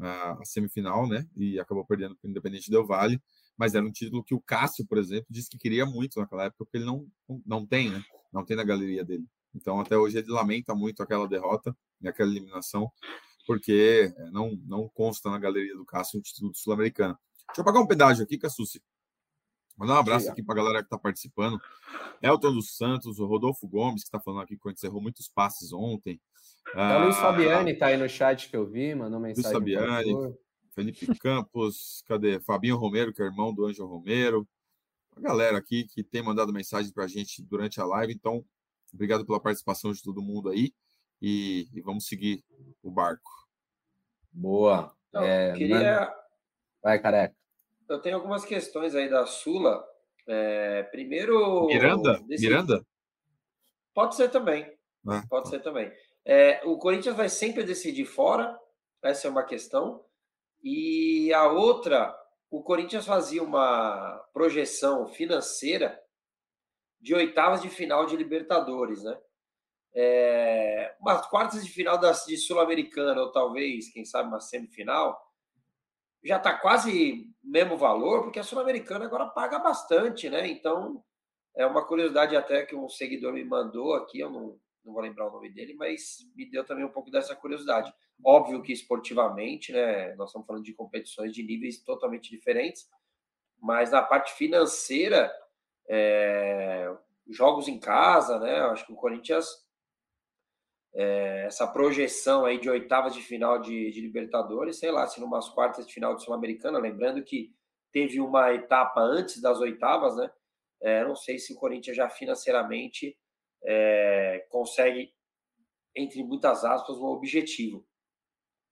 a semifinal, né? E acabou perdendo para o Independente Del Vale. Mas era um título que o Cássio, por exemplo, disse que queria muito naquela época, porque ele não, não tem, né? Não tem na galeria dele. Então, até hoje, ele lamenta muito aquela derrota e aquela eliminação, porque é, não, não consta na galeria do Cássio o título sul-americano. Deixa eu pagar um pedágio aqui, Cassucci. Mandar um abraço aqui para a galera que está participando. Elton dos Santos, o Rodolfo Gomes, que está falando aqui que o encerrou muitos passes ontem. Ah, o Luiz Fabiani está aí no chat que eu vi, mandou mensagem. Luiz Fabiani, Felipe Campos, cadê? Fabinho Romero, que é irmão do Anjo Romero. A galera aqui que tem mandado mensagem para a gente durante a live. Então, obrigado pela participação de todo mundo aí. E, e vamos seguir o barco. Boa. Então, é, queria... Vai, careca eu tenho algumas questões aí da Sula. É, primeiro. Miranda? Desse... Miranda? Pode ser também. É. Pode ser também. É, o Corinthians vai sempre decidir fora, essa é uma questão. E a outra, o Corinthians fazia uma projeção financeira de oitavas de final de Libertadores, né? É, umas quartas de final da, de Sul-Americana, ou talvez, quem sabe, uma semifinal já está quase mesmo valor, porque a Sul-Americana agora paga bastante, né? Então, é uma curiosidade até que um seguidor me mandou aqui, eu não, não vou lembrar o nome dele, mas me deu também um pouco dessa curiosidade. Óbvio que esportivamente, né? Nós estamos falando de competições de níveis totalmente diferentes, mas na parte financeira, é, jogos em casa, né? Acho que o Corinthians, é, essa projeção aí de oitavas de final de, de Libertadores, sei lá, se numas quartas de final de Sul-Americana, lembrando que teve uma etapa antes das oitavas, né? É, não sei se o Corinthians já financeiramente é, consegue, entre muitas aspas, um objetivo.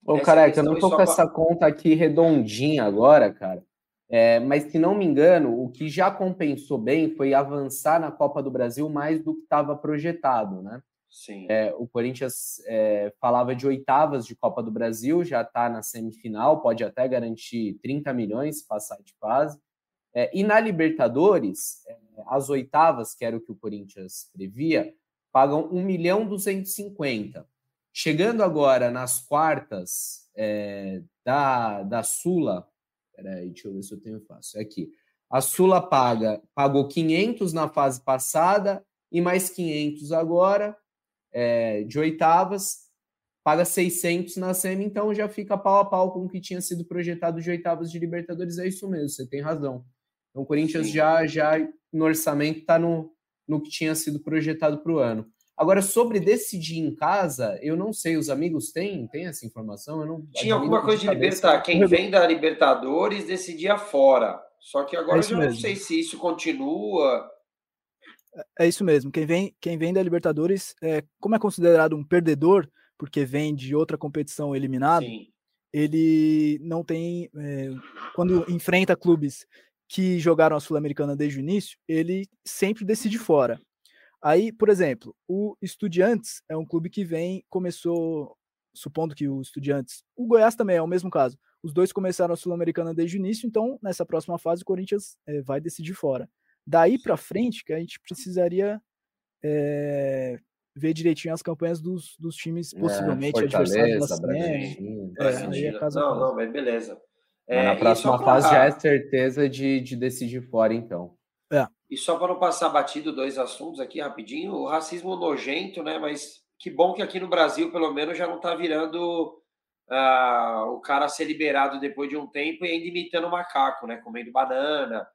Ô, careca, eu não tô com essa conta aqui redondinha agora, cara. É, mas, se não me engano, o que já compensou bem foi avançar na Copa do Brasil mais do que estava projetado, né? Sim. É, o Corinthians é, falava de oitavas de Copa do Brasil, já está na semifinal, pode até garantir 30 milhões passar de fase. É, e na Libertadores, é, as oitavas, que era o que o Corinthians previa, pagam 1 milhão 250. Chegando agora nas quartas é, da, da Sula, Peraí, deixa eu ver se eu tenho fácil. Aqui. A Sula paga, pagou 500 na fase passada e mais 500 agora, é, de oitavas, paga 600 na semi, então já fica pau a pau com o que tinha sido projetado de oitavas de Libertadores. É isso mesmo, você tem razão. Então o Corinthians já, já no orçamento está no, no que tinha sido projetado para o ano. Agora, sobre decidir em casa, eu não sei, os amigos têm, têm essa informação? Eu não, Tinha alguma coisa de, Libertadores. Quem vem da Libertadores decidia fora. Só que agora é eu já mesmo. não sei se isso continua. É, é isso mesmo. Quem vem, quem vem da Libertadores, é, como é considerado um perdedor, porque vem de outra competição eliminado, Sim. ele não tem. É, quando enfrenta clubes que jogaram a Sul-Americana desde o início, ele sempre decide fora. Aí, por exemplo, o Estudiantes é um clube que vem, começou, supondo que o Estudiantes, o Goiás também é o mesmo caso. Os dois começaram a Sul-Americana desde o início, então nessa próxima fase o Corinthians é, vai decidir fora. Daí para frente que a gente precisaria é, ver direitinho as campanhas dos, dos times é, possivelmente é, adversários da Brasília, é, é casa Não, não, mas beleza. Mas na próxima fase já é certeza de, de decidir fora, então. É. E só para não passar batido dois assuntos aqui rapidinho, o racismo nojento, né? Mas que bom que aqui no Brasil, pelo menos, já não está virando uh, o cara ser liberado depois de um tempo e ainda imitando macaco, né? Comendo banana.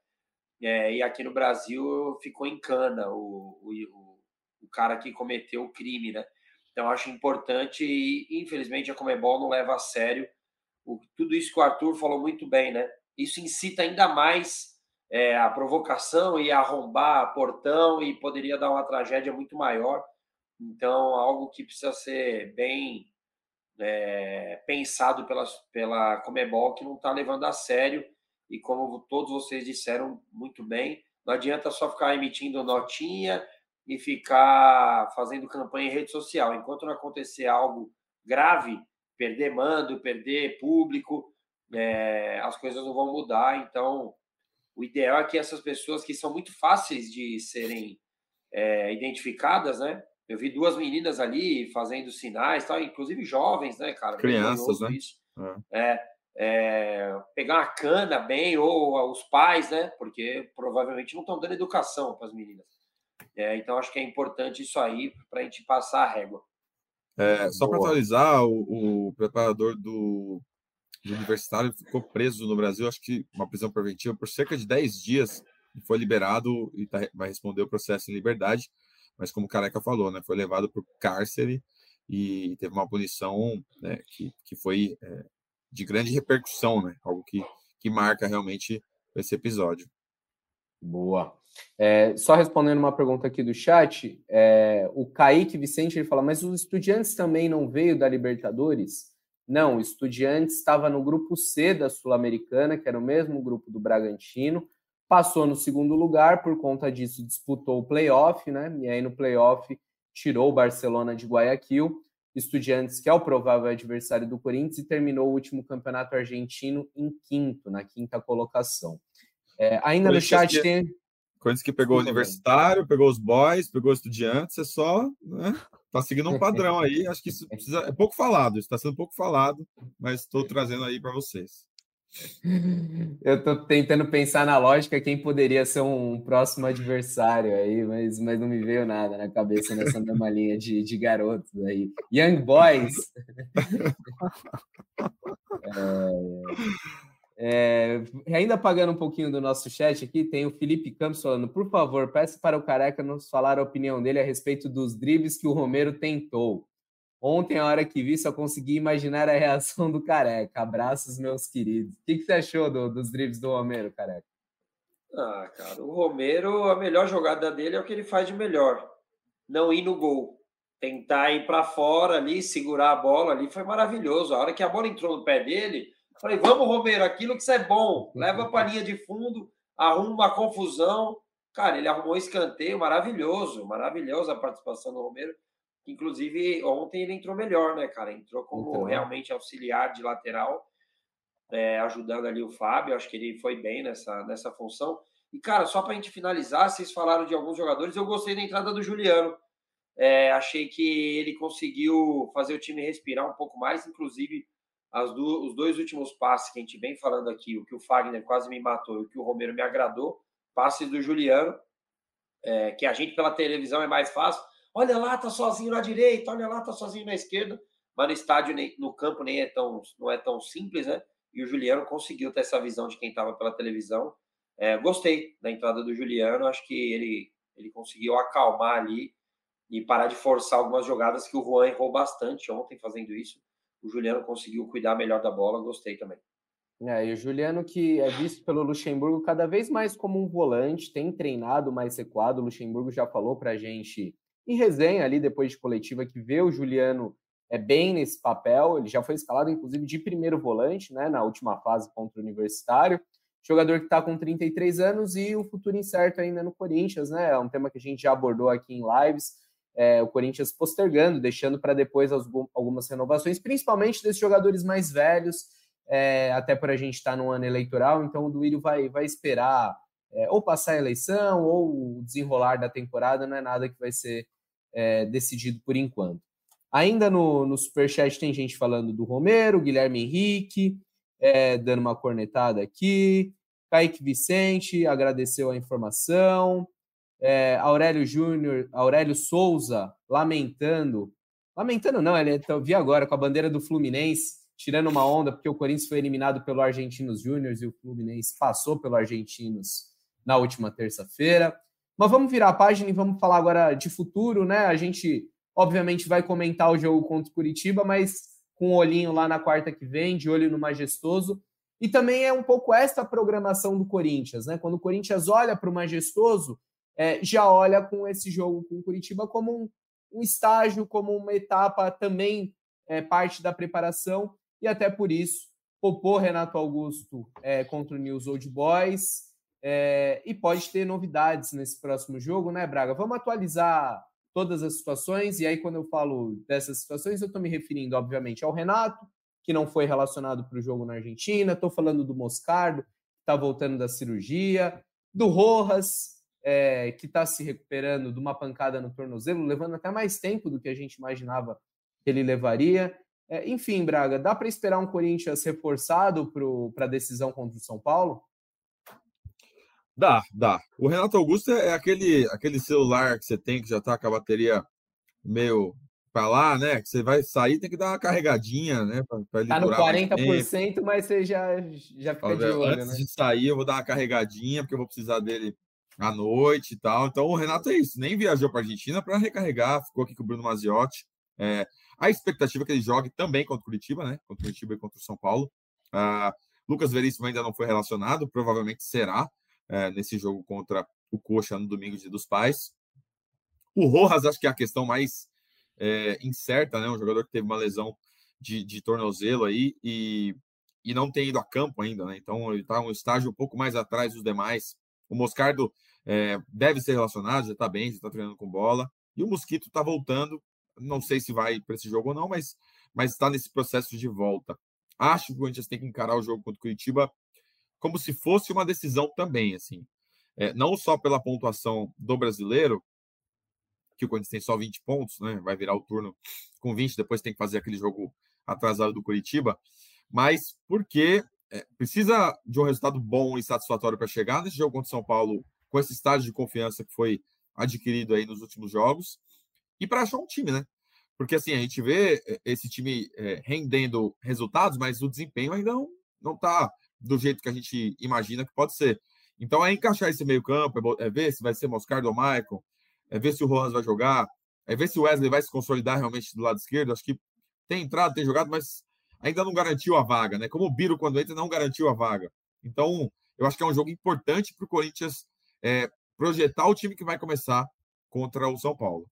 É, e aqui no Brasil ficou em cana o, o, o cara que cometeu o crime, né? Então acho importante e infelizmente a Comebol não leva a sério o, tudo isso que o Arthur falou muito bem, né? Isso incita ainda mais é, a provocação e arrombar portão e poderia dar uma tragédia muito maior. Então, algo que precisa ser bem é, pensado pela, pela Comebol, que não está levando a sério. E como todos vocês disseram muito bem, não adianta só ficar emitindo notinha e ficar fazendo campanha em rede social. Enquanto não acontecer algo grave, perder mando, perder público, é, as coisas não vão mudar. Então, o ideal é que essas pessoas que são muito fáceis de serem é, identificadas, né? Eu vi duas meninas ali fazendo sinais, tal, inclusive jovens, né, cara? Crianças, né? Isso. É. é, pegar uma cana bem, ou os pais, né? Porque provavelmente não estão dando educação para as meninas. É, então, acho que é importante isso aí para a gente passar a régua. É, só para atualizar, o, o, preparador do de universitário ficou preso no Brasil, acho que uma prisão preventiva por cerca de 10 dias e foi liberado e tá, vai responder o processo em liberdade, mas como o Careca falou, né, foi levado para o cárcere e teve uma punição né, que, que foi é, de grande repercussão, né, algo que, que marca realmente esse episódio. Boa. É, só respondendo uma pergunta aqui do chat, é, o Kaique Vicente ele fala, mas os estudiantes também não veio da Libertadores? Não, o Estudiantes estava no grupo C da Sul-Americana, que era o mesmo grupo do Bragantino, passou no segundo lugar, por conta disso disputou o playoff, né? E aí no playoff tirou o Barcelona de Guayaquil, Estudiantes, que é o provável adversário do Corinthians, e terminou o último campeonato argentino em quinto, na quinta colocação. É, ainda no chat que, tem. Corinthians que pegou o Universitário, pegou os Boys, pegou os Estudiantes, é só. Né? Está seguindo um padrão aí. Acho que isso precisa, é pouco falado, está sendo pouco falado, mas estou trazendo aí para vocês. [laughs] Eu estou tentando pensar na lógica quem poderia ser um próximo adversário aí, mas, mas não me veio nada na cabeça nessa mesma linha de, de garotos aí. Young Boys. [laughs] é, É, ainda pagando um pouquinho do nosso chat aqui, tem o Felipe Campos falando: por favor, peça para o Careca nos falar a opinião dele a respeito dos dribles que o Romero tentou. Ontem, a hora que vi, só consegui imaginar a reação do Careca. Abraços, meus queridos. O que, que você achou do, dos dribles do Romero, Careca? Ah, cara, o Romero, a melhor jogada dele é o que ele faz de melhor. Não ir no gol. Tentar ir para fora ali, segurar a bola ali, foi maravilhoso. A hora que a bola entrou no pé dele, falei, vamos, Romero, aquilo que você é bom. Leva para a linha de fundo, arruma uma confusão. Cara, ele arrumou um escanteio maravilhoso, maravilhosa a participação do Romero. Inclusive, ontem ele entrou melhor, né, cara? Entrou como então, realmente auxiliar de lateral, é, ajudando ali o Fábio. Acho que ele foi bem nessa, nessa função. E, cara, só para a gente finalizar, vocês falaram de alguns jogadores. Eu gostei da entrada do Juliano. É, achei que ele conseguiu fazer o time respirar um pouco mais, inclusive do, os dois últimos passes que a gente vem falando aqui, o que o Fagner quase me matou e o que o Romero me agradou, passes do Juliano, é, que a gente pela televisão é mais fácil, olha lá, tá sozinho na direita, olha lá, tá sozinho na esquerda. Mas no estádio, no campo, nem é tão, não é tão simples, né? E o Juliano conseguiu ter essa visão de quem estava pela televisão. É, gostei da entrada do Juliano, acho que ele, ele conseguiu acalmar ali e parar de forçar algumas jogadas que o Juan errou bastante ontem fazendo isso. O Juliano conseguiu cuidar melhor da bola, gostei também. É, e o Juliano, que é visto pelo Luxemburgo cada vez mais como um volante, tem treinado mais recuado. O Luxemburgo já falou para a gente em resenha ali depois de coletiva que vê o Juliano é bem nesse papel. Ele já foi escalado, inclusive, de primeiro volante, né, na última fase contra o Universitário. Jogador que está com 33 anos e o futuro incerto ainda no Corinthians, né? É um tema que a gente já abordou aqui em lives. É, o Corinthians postergando, deixando para depois as, algumas renovações, principalmente desses jogadores mais velhos, é, até por a gente estar tá no ano eleitoral. Então o Duílio vai, vai esperar é, ou passar a eleição ou o desenrolar da temporada, não é nada que vai ser é, decidido por enquanto. Ainda no, no Superchat tem gente falando do Romero, Guilherme Henrique, é, dando uma cornetada aqui. Kaique Vicente agradeceu a informação. É, Aurélio Júnior, Aurélio Souza lamentando. Lamentando, não, ele eu vi agora com a bandeira do Fluminense, tirando uma onda, porque o Corinthians foi eliminado pelo Argentinos Júnior e o Fluminense passou pelo Argentinos na última terça-feira. Mas vamos virar a página e vamos falar agora de futuro, né? A gente, obviamente, vai comentar o jogo contra o Curitiba, mas com um olhinho lá na quarta que vem, de olho no majestoso. E também é um pouco esta programação do Corinthians, né? Quando o Corinthians olha para o majestoso, é, já olha com esse jogo com o Curitiba como um, um estágio, como uma etapa também é, parte da preparação, e até por isso, popô Renato Augusto é, contra o News Old Boys, é, e pode ter novidades nesse próximo jogo, né, Braga? Vamos atualizar todas as situações, e aí, quando eu falo dessas situações, eu estou me referindo, obviamente, ao Renato, que não foi relacionado para o jogo na Argentina, estou falando do Moscardo, que está voltando da cirurgia, do Rojas, é, que está se recuperando de uma pancada no tornozelo, levando até mais tempo do que a gente imaginava que ele levaria. É, enfim, Braga, dá para esperar um Corinthians reforçado para a decisão contra o São Paulo? Dá, dá. O Renato Augusto é aquele, aquele celular que você tem que já tá com a bateria meio para lá, né? Que você vai sair, tem que dar uma carregadinha, né? Pra, pra tá no 40%, mas você já, já fica de olho, Antes né? de sair, eu vou dar uma carregadinha, porque eu vou precisar dele à noite e tal. Então, o Renato é isso. Nem viajou para Argentina para recarregar, ficou aqui com o Bruno Maziotti. É, a expectativa é que ele jogue também contra o Curitiba, né? Contra o Curitiba e contra o São Paulo. Uh, Lucas Veríssimo ainda não foi relacionado, provavelmente será é, nesse jogo contra o Coxa no domingo Dia dos Pais. O Rojas, acho que é a questão mais é, incerta, né? Um jogador que teve uma lesão de, de tornozelo aí e, e não tem ido a campo ainda, né? Então ele está um estágio um pouco mais atrás dos demais. O Moscardo é, deve ser relacionado, já está bem, já está treinando com bola. E o Mosquito está voltando. Não sei se vai para esse jogo ou não, mas mas está nesse processo de volta. Acho que o Corinthians tem que encarar o jogo contra o Curitiba como se fosse uma decisão também, assim. É, não só pela pontuação do brasileiro, que o Corinthians tem só 20 pontos, né? Vai virar o turno com 20, depois tem que fazer aquele jogo atrasado do Curitiba, mas porque é, precisa de um resultado bom e satisfatório para chegar nesse jogo contra o São Paulo, com esse estágio de confiança que foi adquirido aí nos últimos jogos, e para achar um time, né? Porque assim, a gente vê é, esse time é, rendendo resultados, mas o desempenho ainda não, não tá do jeito que a gente imagina que pode ser. Então é encaixar esse meio-campo, é, é ver se vai ser Moscardo ou Michael, é ver se o Rojas vai jogar, é ver se o Wesley vai se consolidar realmente do lado esquerdo. Acho que tem entrado, tem jogado, mas ainda não garantiu a vaga, né? Como o Biro, quando entra, não garantiu a vaga. Então, eu acho que é um jogo importante para o Corinthians é, projetar o time que vai começar contra o São Paulo.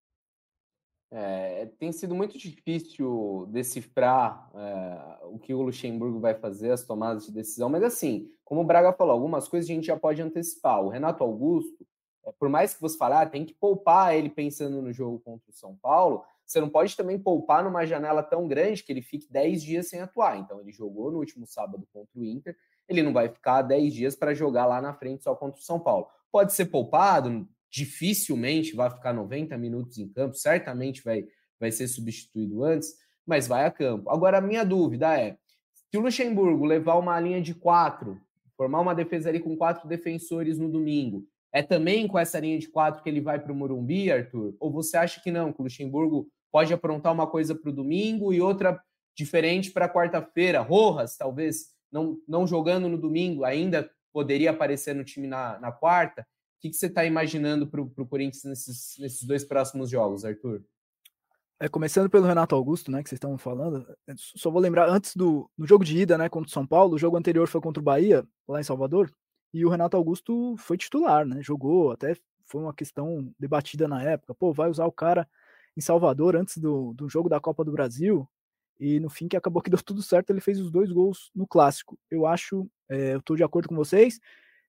É, tem sido muito difícil decifrar é, o que o Luxemburgo vai fazer, as tomadas de decisão, mas assim, como o Braga falou, algumas coisas a gente já pode antecipar. O Renato Augusto, é, por mais que você fale, ah, tem que poupar ele pensando no jogo contra o São Paulo, você não pode também poupar numa janela tão grande que ele fique 10 dias sem atuar. Então, ele jogou no último sábado contra o Inter, ele não vai ficar 10 dias para jogar lá na frente só contra o São Paulo. Pode ser poupado, dificilmente vai ficar 90 minutos em campo, certamente vai, vai ser substituído antes, mas vai a campo. Agora, a minha dúvida é: se o Luxemburgo levar uma linha de quatro, formar uma defesa ali com quatro defensores no domingo, é também com essa linha de quatro que ele vai para o Morumbi, Arthur? Ou você acha que não, que o Luxemburgo pode aprontar uma coisa para o domingo e outra diferente para quarta-feira? Rojas, talvez, não, não jogando no domingo, ainda poderia aparecer no time na, na quarta? O que, que você está imaginando para o Corinthians nesses, nesses dois próximos jogos, Arthur? É, começando pelo Renato Augusto, né, que vocês estão falando, é, só vou lembrar, antes do no jogo de ida, né, contra o São Paulo, o jogo anterior foi contra o Bahia, lá em Salvador, e o Renato Augusto foi titular, né, jogou, até foi uma questão debatida na época, pô, vai usar o cara em Salvador antes do, do jogo da Copa do Brasil, e no fim que acabou que deu tudo certo, ele fez os dois gols no Clássico. Eu acho, é, eu estou de acordo com vocês,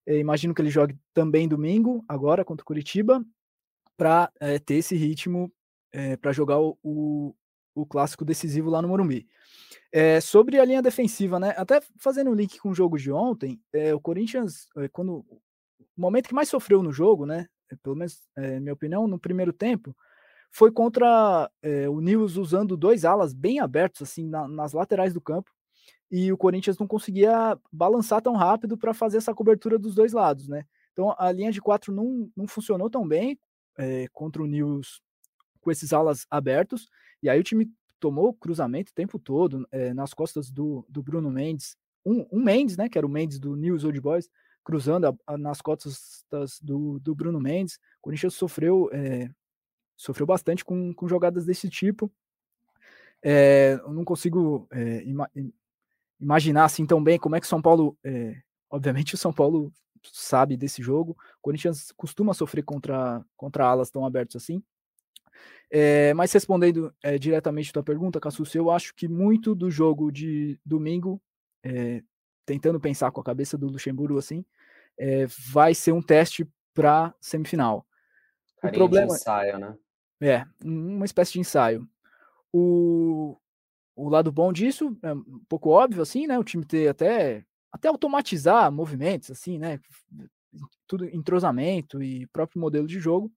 é, imagino que ele jogue também domingo, agora contra o Curitiba, para é, ter esse ritmo é, para jogar o, o, o, clássico decisivo lá no Morumbi. É, sobre a linha defensiva, né? Até fazendo um link com o jogo de ontem, é, o Corinthians, é, quando o momento que mais sofreu no jogo, né? Pelo menos, minha opinião, no primeiro tempo, foi contra o Nils usando dois alas bem abertos, assim, na, nas laterais do campo e o Corinthians não conseguia balançar tão rápido para fazer essa cobertura dos dois lados, né? Então a linha de quatro não, não funcionou tão bem é, contra o Nils com esses alas abertos, e aí o time tomou cruzamento o tempo todo é, nas costas do, do Bruno Mendes, um, um, Mendes, né, que era o Mendes do News Old Boys, cruzando a, a, nas costas do, do Bruno Mendes. O Corinthians sofreu, é, sofreu bastante com, com jogadas desse tipo. É, eu não consigo ima imaginar assim tão bem como é que São Paulo. Obviamente, [laughs] o São Paulo sabe desse jogo. O Corinthians costuma sofrer contra, contra alas tão abertos assim. É, mas respondendo é, diretamente a tua pergunta, Cassus, eu acho que muito do jogo de domingo, é, tentando pensar com a cabeça do Luxemburgo assim, vai ser um teste para semifinal. Carinha o problema de ensaio, né? É, uma espécie de ensaio. O, o lado bom disso é um pouco óbvio, assim, né? O time ter até, até automatizar movimentos, assim, né? Tudo entrosamento e próprio modelo de jogo.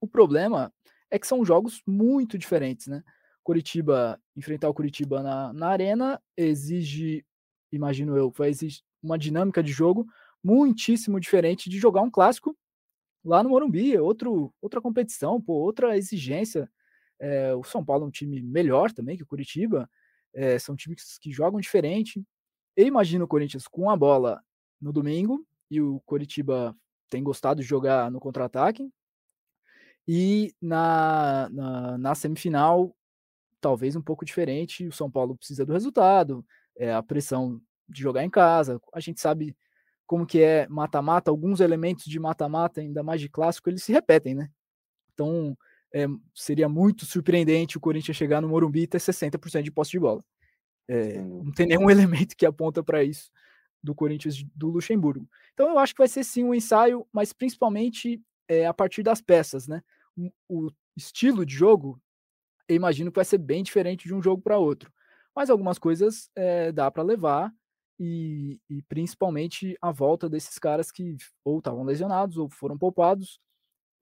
O problema é que são jogos muito diferentes, né? Curitiba, enfrentar o Curitiba na, na arena exige, imagino eu, vai exigir uma dinâmica de jogo muitíssimo diferente de jogar um clássico lá no Morumbi, outro, outra competição, pô, outra exigência é, o São Paulo é um time melhor também que o Curitiba. É, são times que jogam diferente. Eu imagino o Corinthians com a bola no domingo e o Curitiba tem gostado de jogar no contra-ataque. E na, na, na, semifinal, talvez um pouco diferente. O São Paulo precisa do resultado, é, a pressão de jogar em casa. A gente sabe como que é mata-mata, alguns elementos de mata-mata, ainda mais de clássico, eles se repetem, né? Então, é, seria muito surpreendente o Corinthians chegar no Morumbi e ter 60% de posse de bola. É, não tem nenhum [laughs] elemento que aponta para isso do Corinthians do Luxemburgo. Então eu acho que vai ser sim um ensaio, mas principalmente é, a partir das peças, né? O, estilo de jogo, eu imagino que vai ser bem diferente de um jogo para outro. Mas algumas coisas é, dá para levar e, e, principalmente a volta desses caras que ou estavam lesionados ou foram poupados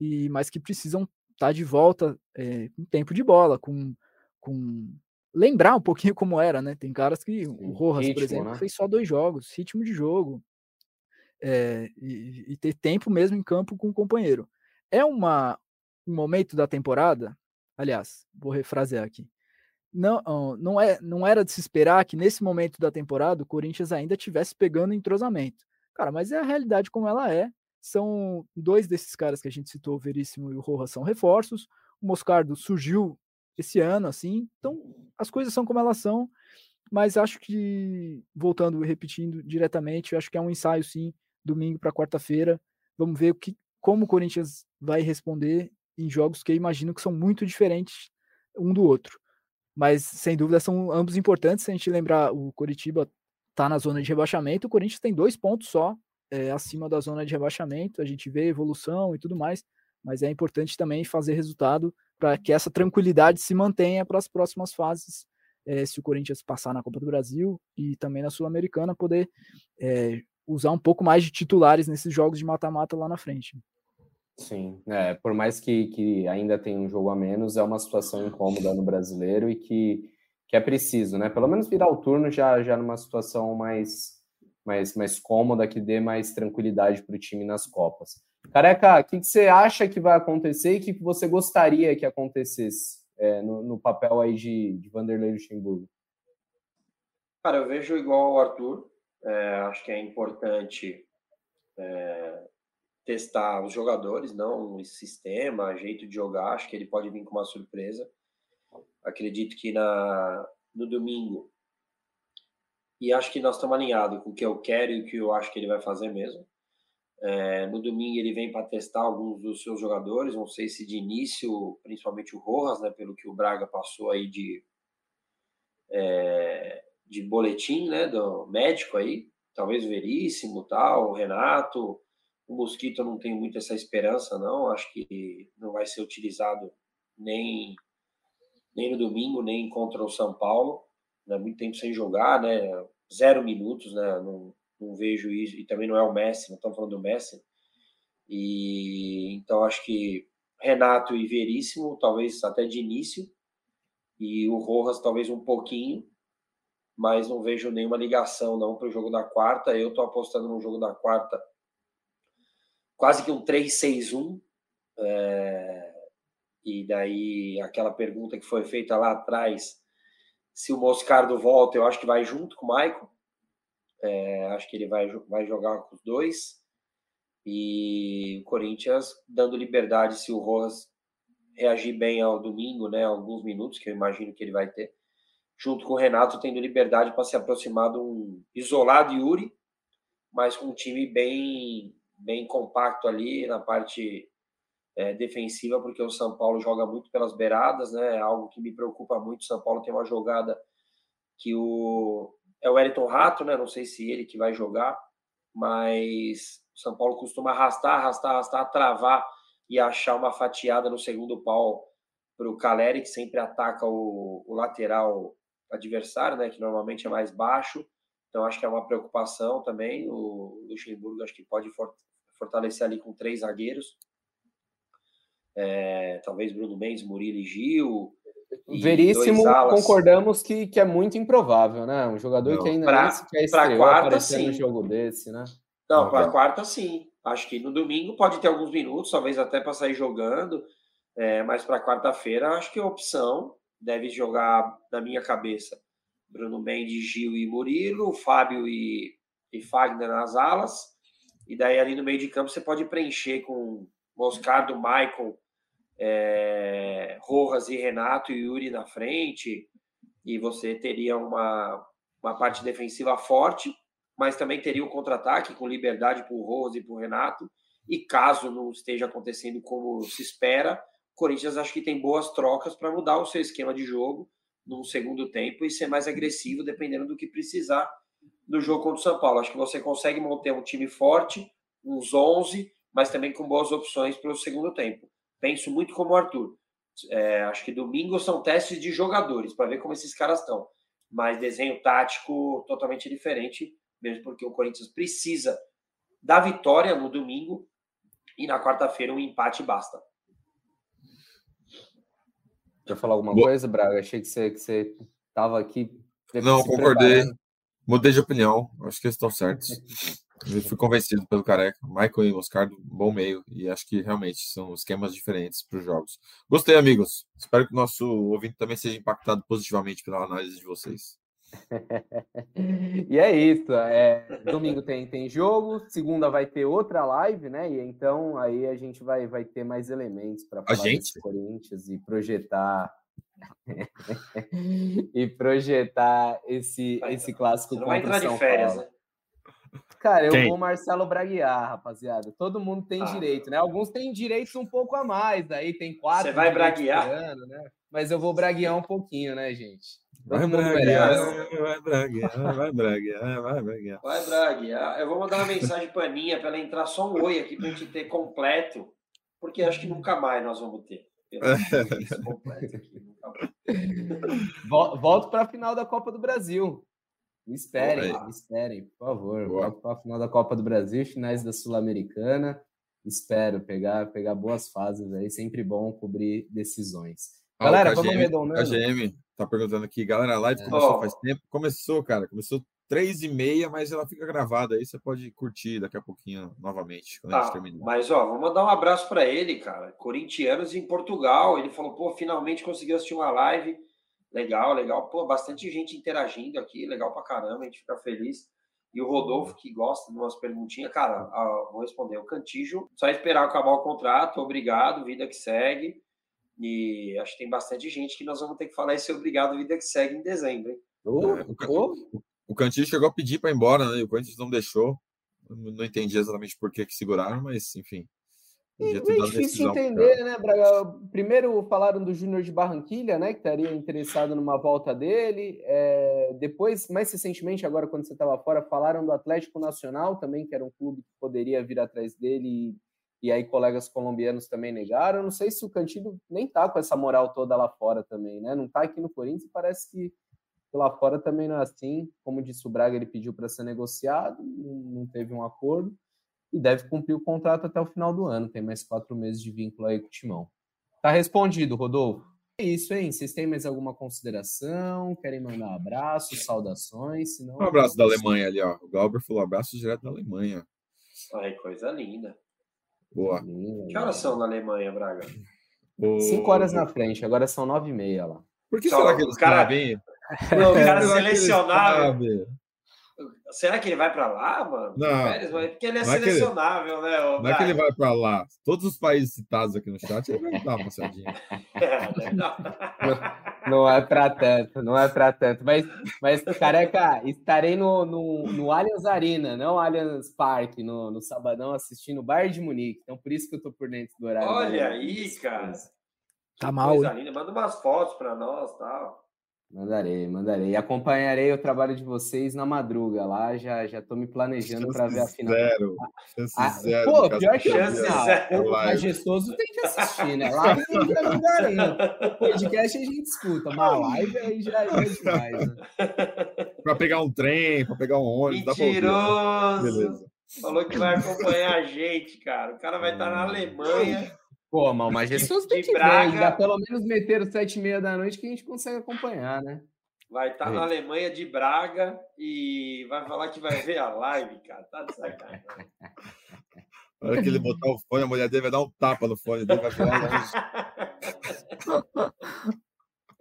e mas que precisam tá de volta é, com tempo de bola, com, com lembrar um pouquinho [laughs] como era, né? Tem caras que Sim, o Rojas, ritmo, por exemplo, né? fez só dois jogos, ritmo de jogo é, e, e, ter tempo mesmo em campo com o companheiro. É uma, um momento da temporada, aliás, vou refrasear aqui. não, não, é, não era de se esperar que nesse momento da temporada o Corinthians ainda tivesse pegando entrosamento. Cara, mas é a realidade como ela é. São dois desses caras que a gente citou, o Veríssimo e o Rojas, são reforços. O Moscardo surgiu esse ano, assim. Então, as coisas são como elas são. Mas acho que, voltando e repetindo diretamente, acho que é um ensaio, sim, domingo para quarta-feira. Vamos ver o que, como o Corinthians vai responder em jogos que eu imagino que são muito diferentes um do outro. Mas, sem dúvida, são ambos importantes. Se a gente lembrar, o Coritiba está na zona de rebaixamento, o Corinthians tem dois pontos só é, acima da zona de rebaixamento. A gente vê evolução e tudo mais, mas é importante também fazer resultado para que essa tranquilidade se mantenha para as próximas fases. É, se o Corinthians passar na Copa do Brasil e também na Sul-Americana, poder é, usar um pouco mais de titulares nesses jogos de mata-mata lá na frente. Sim, é, por mais que, que ainda tenha um jogo a menos, é uma situação incômoda no brasileiro e que, que é preciso, né? Pelo menos virar o turno já, já numa situação mais, mais, mais cômoda, que dê mais tranquilidade para o time nas Copas. Careca, o que, que, você acha que vai acontecer e o que, que você gostaria que acontecesse é, no, no, papel aí de, de Vanderlei Luxemburgo? Cara, eu vejo igual o Arthur. É, acho que é importante é, testar os jogadores, não o sistema, jeito de jogar. Acho que ele pode vir com uma surpresa. Acredito que na, no domingo, e acho que nós estamos alinhados com o que eu quero e o que eu acho que ele vai fazer mesmo. É, no domingo ele vem para testar alguns dos seus jogadores, não sei se de início, principalmente o Rojas, né, pelo que o Braga passou aí de, é, de boletim, né, do médico aí, talvez o Veríssimo, tal, o Renato, o Mosquito não tenho muito essa esperança, não. Acho que não vai ser utilizado nem, nem no domingo, nem contra o São Paulo. Né? Muito tempo sem jogar, né? Zero minutos, né? Não, não vejo isso. E também não é o Messi, não estamos falando do Messi. E então acho que Renato e Veríssimo, talvez até de início, e o Rojas talvez um pouquinho, mas não vejo nenhuma ligação não para o jogo da quarta. Eu estou apostando no jogo da quarta quase que um 3-6-1. É, e daí aquela pergunta que foi feita lá atrás, se o Moscardo volta, eu acho que vai junto com o Maicon. É, acho que ele vai, vai jogar com os dois. E o Corinthians dando liberdade se o Rojas reagir bem ao domingo, né? Alguns minutos que eu imagino que ele vai ter. Junto com o Renato, tendo liberdade para se aproximar de um isolado Yuri, mas com um time bem bem compacto ali na parte é, defensiva, porque o São Paulo joga muito pelas beiradas, né? É algo que me preocupa muito. O São Paulo tem uma jogada que o é o Wellington Rato, né? Não sei se ele que vai jogar, mas o São Paulo costuma arrastar, arrastar, arrastar, travar e achar uma fatiada no segundo pau para o Caleri, que sempre ataca o, o lateral adversário, né? Que normalmente é mais baixo. Então acho que é uma preocupação também. O Luxemburgo acho que pode fortalecer ali com três zagueiros. É, talvez Bruno Mendes, Murilo e Gil. E Veríssimo, concordamos que, que é muito improvável, né? Um jogador Não, que ainda pra, nem sequer quarta, sim. no jogo desse, né? Não, para quarta, sim. Acho que no domingo pode ter alguns minutos, talvez até para sair jogando, é, mas para quarta-feira acho que a opção deve jogar na minha cabeça Bruno Mendes, Gil e Murilo, Fábio e, e Fagner nas alas, e daí ali no meio de campo você pode preencher com Moscardo, Michael, é, Rojas e Renato e Yuri na frente. E você teria uma, uma parte defensiva forte, mas também teria o um contra-ataque com liberdade para o Rojas e para o Renato. E caso não esteja acontecendo como se espera, Corinthians acho que tem boas trocas para mudar o seu esquema de jogo num segundo tempo e ser mais agressivo, dependendo do que precisar do jogo contra o São Paulo. Acho que você consegue manter um time forte, uns 11, mas também com boas opções para o segundo tempo. Penso muito como o Arthur. É, acho que domingo são testes de jogadores, para ver como esses caras estão. Mas desenho tático totalmente diferente, mesmo porque o Corinthians precisa da vitória no domingo e na quarta-feira um empate basta. Quer falar alguma Boa. coisa, Braga? Achei que você, que você aqui. Não, concordei. Mudei de opinião. Acho que eles estão certos. [laughs] Eu fui convencido pelo Careca. Michael e Moscardo, bom meio. E acho que realmente são esquemas diferentes para os jogos. Gostei, amigos. Espero que o nosso ouvinte também seja impactado positivamente pela análise de vocês. [laughs] e é isso. É, domingo tem, tem jogo, segunda vai ter outra live, né? E então aí a gente vai, vai ter mais elementos para falar gente? Corinthians e projetar [laughs] e projetar esse, esse clássico Você não vai entrar de férias, Paulo. né? Cara, eu Quem? vou Marcelo Braguiar, rapaziada. Todo mundo tem ah, direito, né? Alguns têm direitos um pouco a mais, aí tem quatro. Você vai braguear? Ano, né? Mas eu vou braguear um pouquinho, né, gente? Vai braguear, vai braguear, vai braguear, vai braguear. Vai braguear. Eu vou mandar uma mensagem pra Aninha para ela entrar só um oi aqui pra gente ter completo, porque acho que nunca mais nós vamos ter. Volto para a final da Copa do Brasil. Me esperem, me esperem, por favor. Volto para a final da Copa do Brasil, finais da Sul-Americana. Espero pegar, pegar boas fases aí. Sempre bom cobrir decisões. Galera, vamos. A GM tá perguntando aqui, galera, a live é. começou oh. faz tempo. Começou, cara, começou três e meia, mas ela fica gravada aí, você pode curtir daqui a pouquinho novamente, quando tá, a gente terminar. Mas, ó, vamos mandar um abraço para ele, cara. Corintianos em Portugal, ele falou, pô, finalmente conseguiu assistir uma live. Legal, legal. Pô, bastante gente interagindo aqui, legal pra caramba, a gente fica feliz. E o Rodolfo, que gosta de umas perguntinhas, cara, vou responder. O Cantijo, só esperar acabar o contrato, obrigado, vida que segue. E acho que tem bastante gente que nós vamos ter que falar esse obrigado, vida que segue em dezembro, hein? Oh, oh. O Cantinho chegou a pedir para ir embora, né? E o Corinthians não deixou. Não entendi exatamente por que, que seguraram, mas enfim. É, é difícil entender, né, Braga? Primeiro falaram do Júnior de Barranquilha, né? Que estaria interessado numa volta dele. É, depois, mais recentemente, agora quando você estava fora, falaram do Atlético Nacional também, que era um clube que poderia vir atrás dele. E, aí colegas colombianos também negaram. Não sei se o Cantilho nem tá com essa moral toda lá fora também, né? Não tá aqui no Corinthians e parece que lá fora também não é assim. Como disse o Braga, ele pediu para ser negociado, não teve um acordo e deve cumprir o contrato até o final do ano. Tem mais quatro meses de vínculo aí com o Timão. Tá respondido, Rodolfo. É isso, hein? Vocês têm mais alguma consideração? Querem mandar um abraço, saudações? Senão... Um abraço da Alemanha ali, ó. O Galber falou abraço direto da Alemanha. Ai, coisa linda. Boa. Que horas são na Alemanha, Braga? Cinco horas na frente, agora são nove e meia lá. Por que Só, será que eles cara... sabem? Não, o cara selecionável. Será que ele vai para lá, mano? Não. Pérez, porque ele é, é selecionável, ele, né? Não é que ele vai para lá. Todos os países citados aqui no chat, ele vai dar uma passadinha. [laughs] É, não. não é para tanto, não é para tanto. Mas, mas, careca, estarei no, no, no Allianz Arena, não Allianz Parque, no, no sabadão, assistindo o Bayern de Munique. Então, por isso que eu tô por dentro do horário. Olha aí, cara. Tá mal. Manda umas fotos para nós tal. Mandarei, mandarei. E acompanharei o trabalho de vocês na madruga lá. Já já estou me planejando para ver a final. Zero. Chance ah, zero. Pô, pior que chance zero. O majestoso tem que assistir, né? Lá garanto. Podcast a gente escuta, mas a live aí já é demais. Né? para pegar um trem, para pegar um ônibus. Mentiroso. Beleza. Falou que vai acompanhar a gente, cara. O cara vai estar na Alemanha. Pô, mal, mas Jesus tem que Braga, ver, pelo [laughs] menos meter os sete e meia da noite que a gente consegue acompanhar, né? Vai estar tá na Alemanha de Braga e vai falar que vai ver a live, cara. Tá de sacanagem. Na hora que ele botar o fone, a mulher dele vai dar um tapa no fone dele, vai virar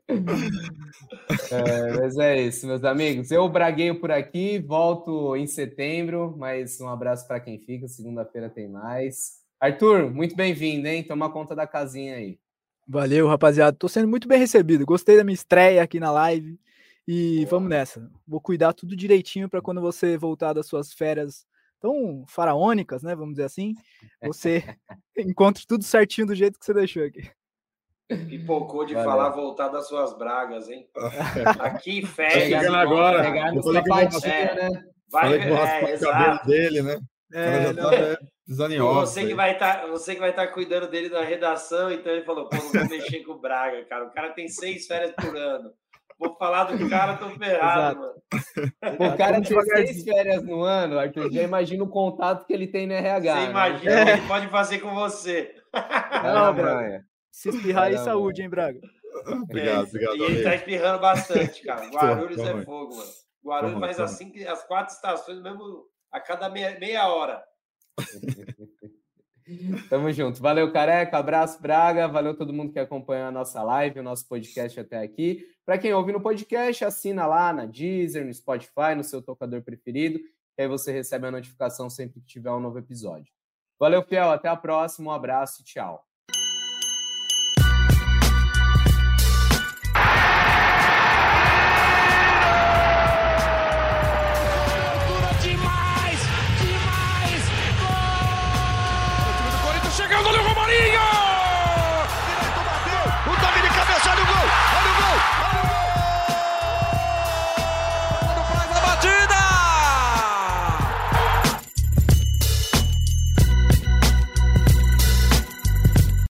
[laughs] é, mas é isso, meus amigos. Eu bragueio por aqui, volto em setembro, mas um abraço para quem fica. Segunda-feira tem mais. Arthur, muito bem-vindo, hein? Toma conta da casinha aí. Valeu, rapaziada. Tô sendo muito bem recebido. Gostei da minha estreia aqui na live. E Boa. vamos nessa. Vou cuidar tudo direitinho para quando você voltar das suas férias tão faraônicas, né? Vamos dizer assim, você [laughs] encontre tudo certinho do jeito que você deixou aqui. Pipocou de Valeu. falar voltar das suas bragas, hein? [laughs] Aqui tá férias. Chegando agora. Pegar no sapatinho, é, né? Vai, ver é, o cabelo dele, né? É, tá você que vai estar, tá, você que vai estar tá cuidando dele na redação, então ele falou, pô, não vou mexer com o Braga, cara. O cara tem seis férias por ano. Vou falar do cara, tô ferrado, mano. O cara tem seis férias no ano, Arthur. Já imagina o contato que ele tem no RH. Você né? imagina o que ele pode fazer com você. Não, Braga. Se espirrar aí, saúde, hein, Braga? Obrigado, é, obrigado. E ele tá espirrando bastante, cara. [laughs] Guarulhos é fogo, mano. Guarulhos faz assim que as quatro estações, mesmo a cada meia, meia hora. [laughs] Tamo junto. Valeu, Careca. Abraço, Braga. Valeu todo mundo que acompanhou a nossa live, o nosso podcast até aqui. Para quem ouve no podcast, assina lá na Deezer, no Spotify, no seu tocador preferido, que aí você recebe a notificação sempre que tiver um novo episódio. Valeu, Fiel. Até a próxima. Um abraço. Tchau.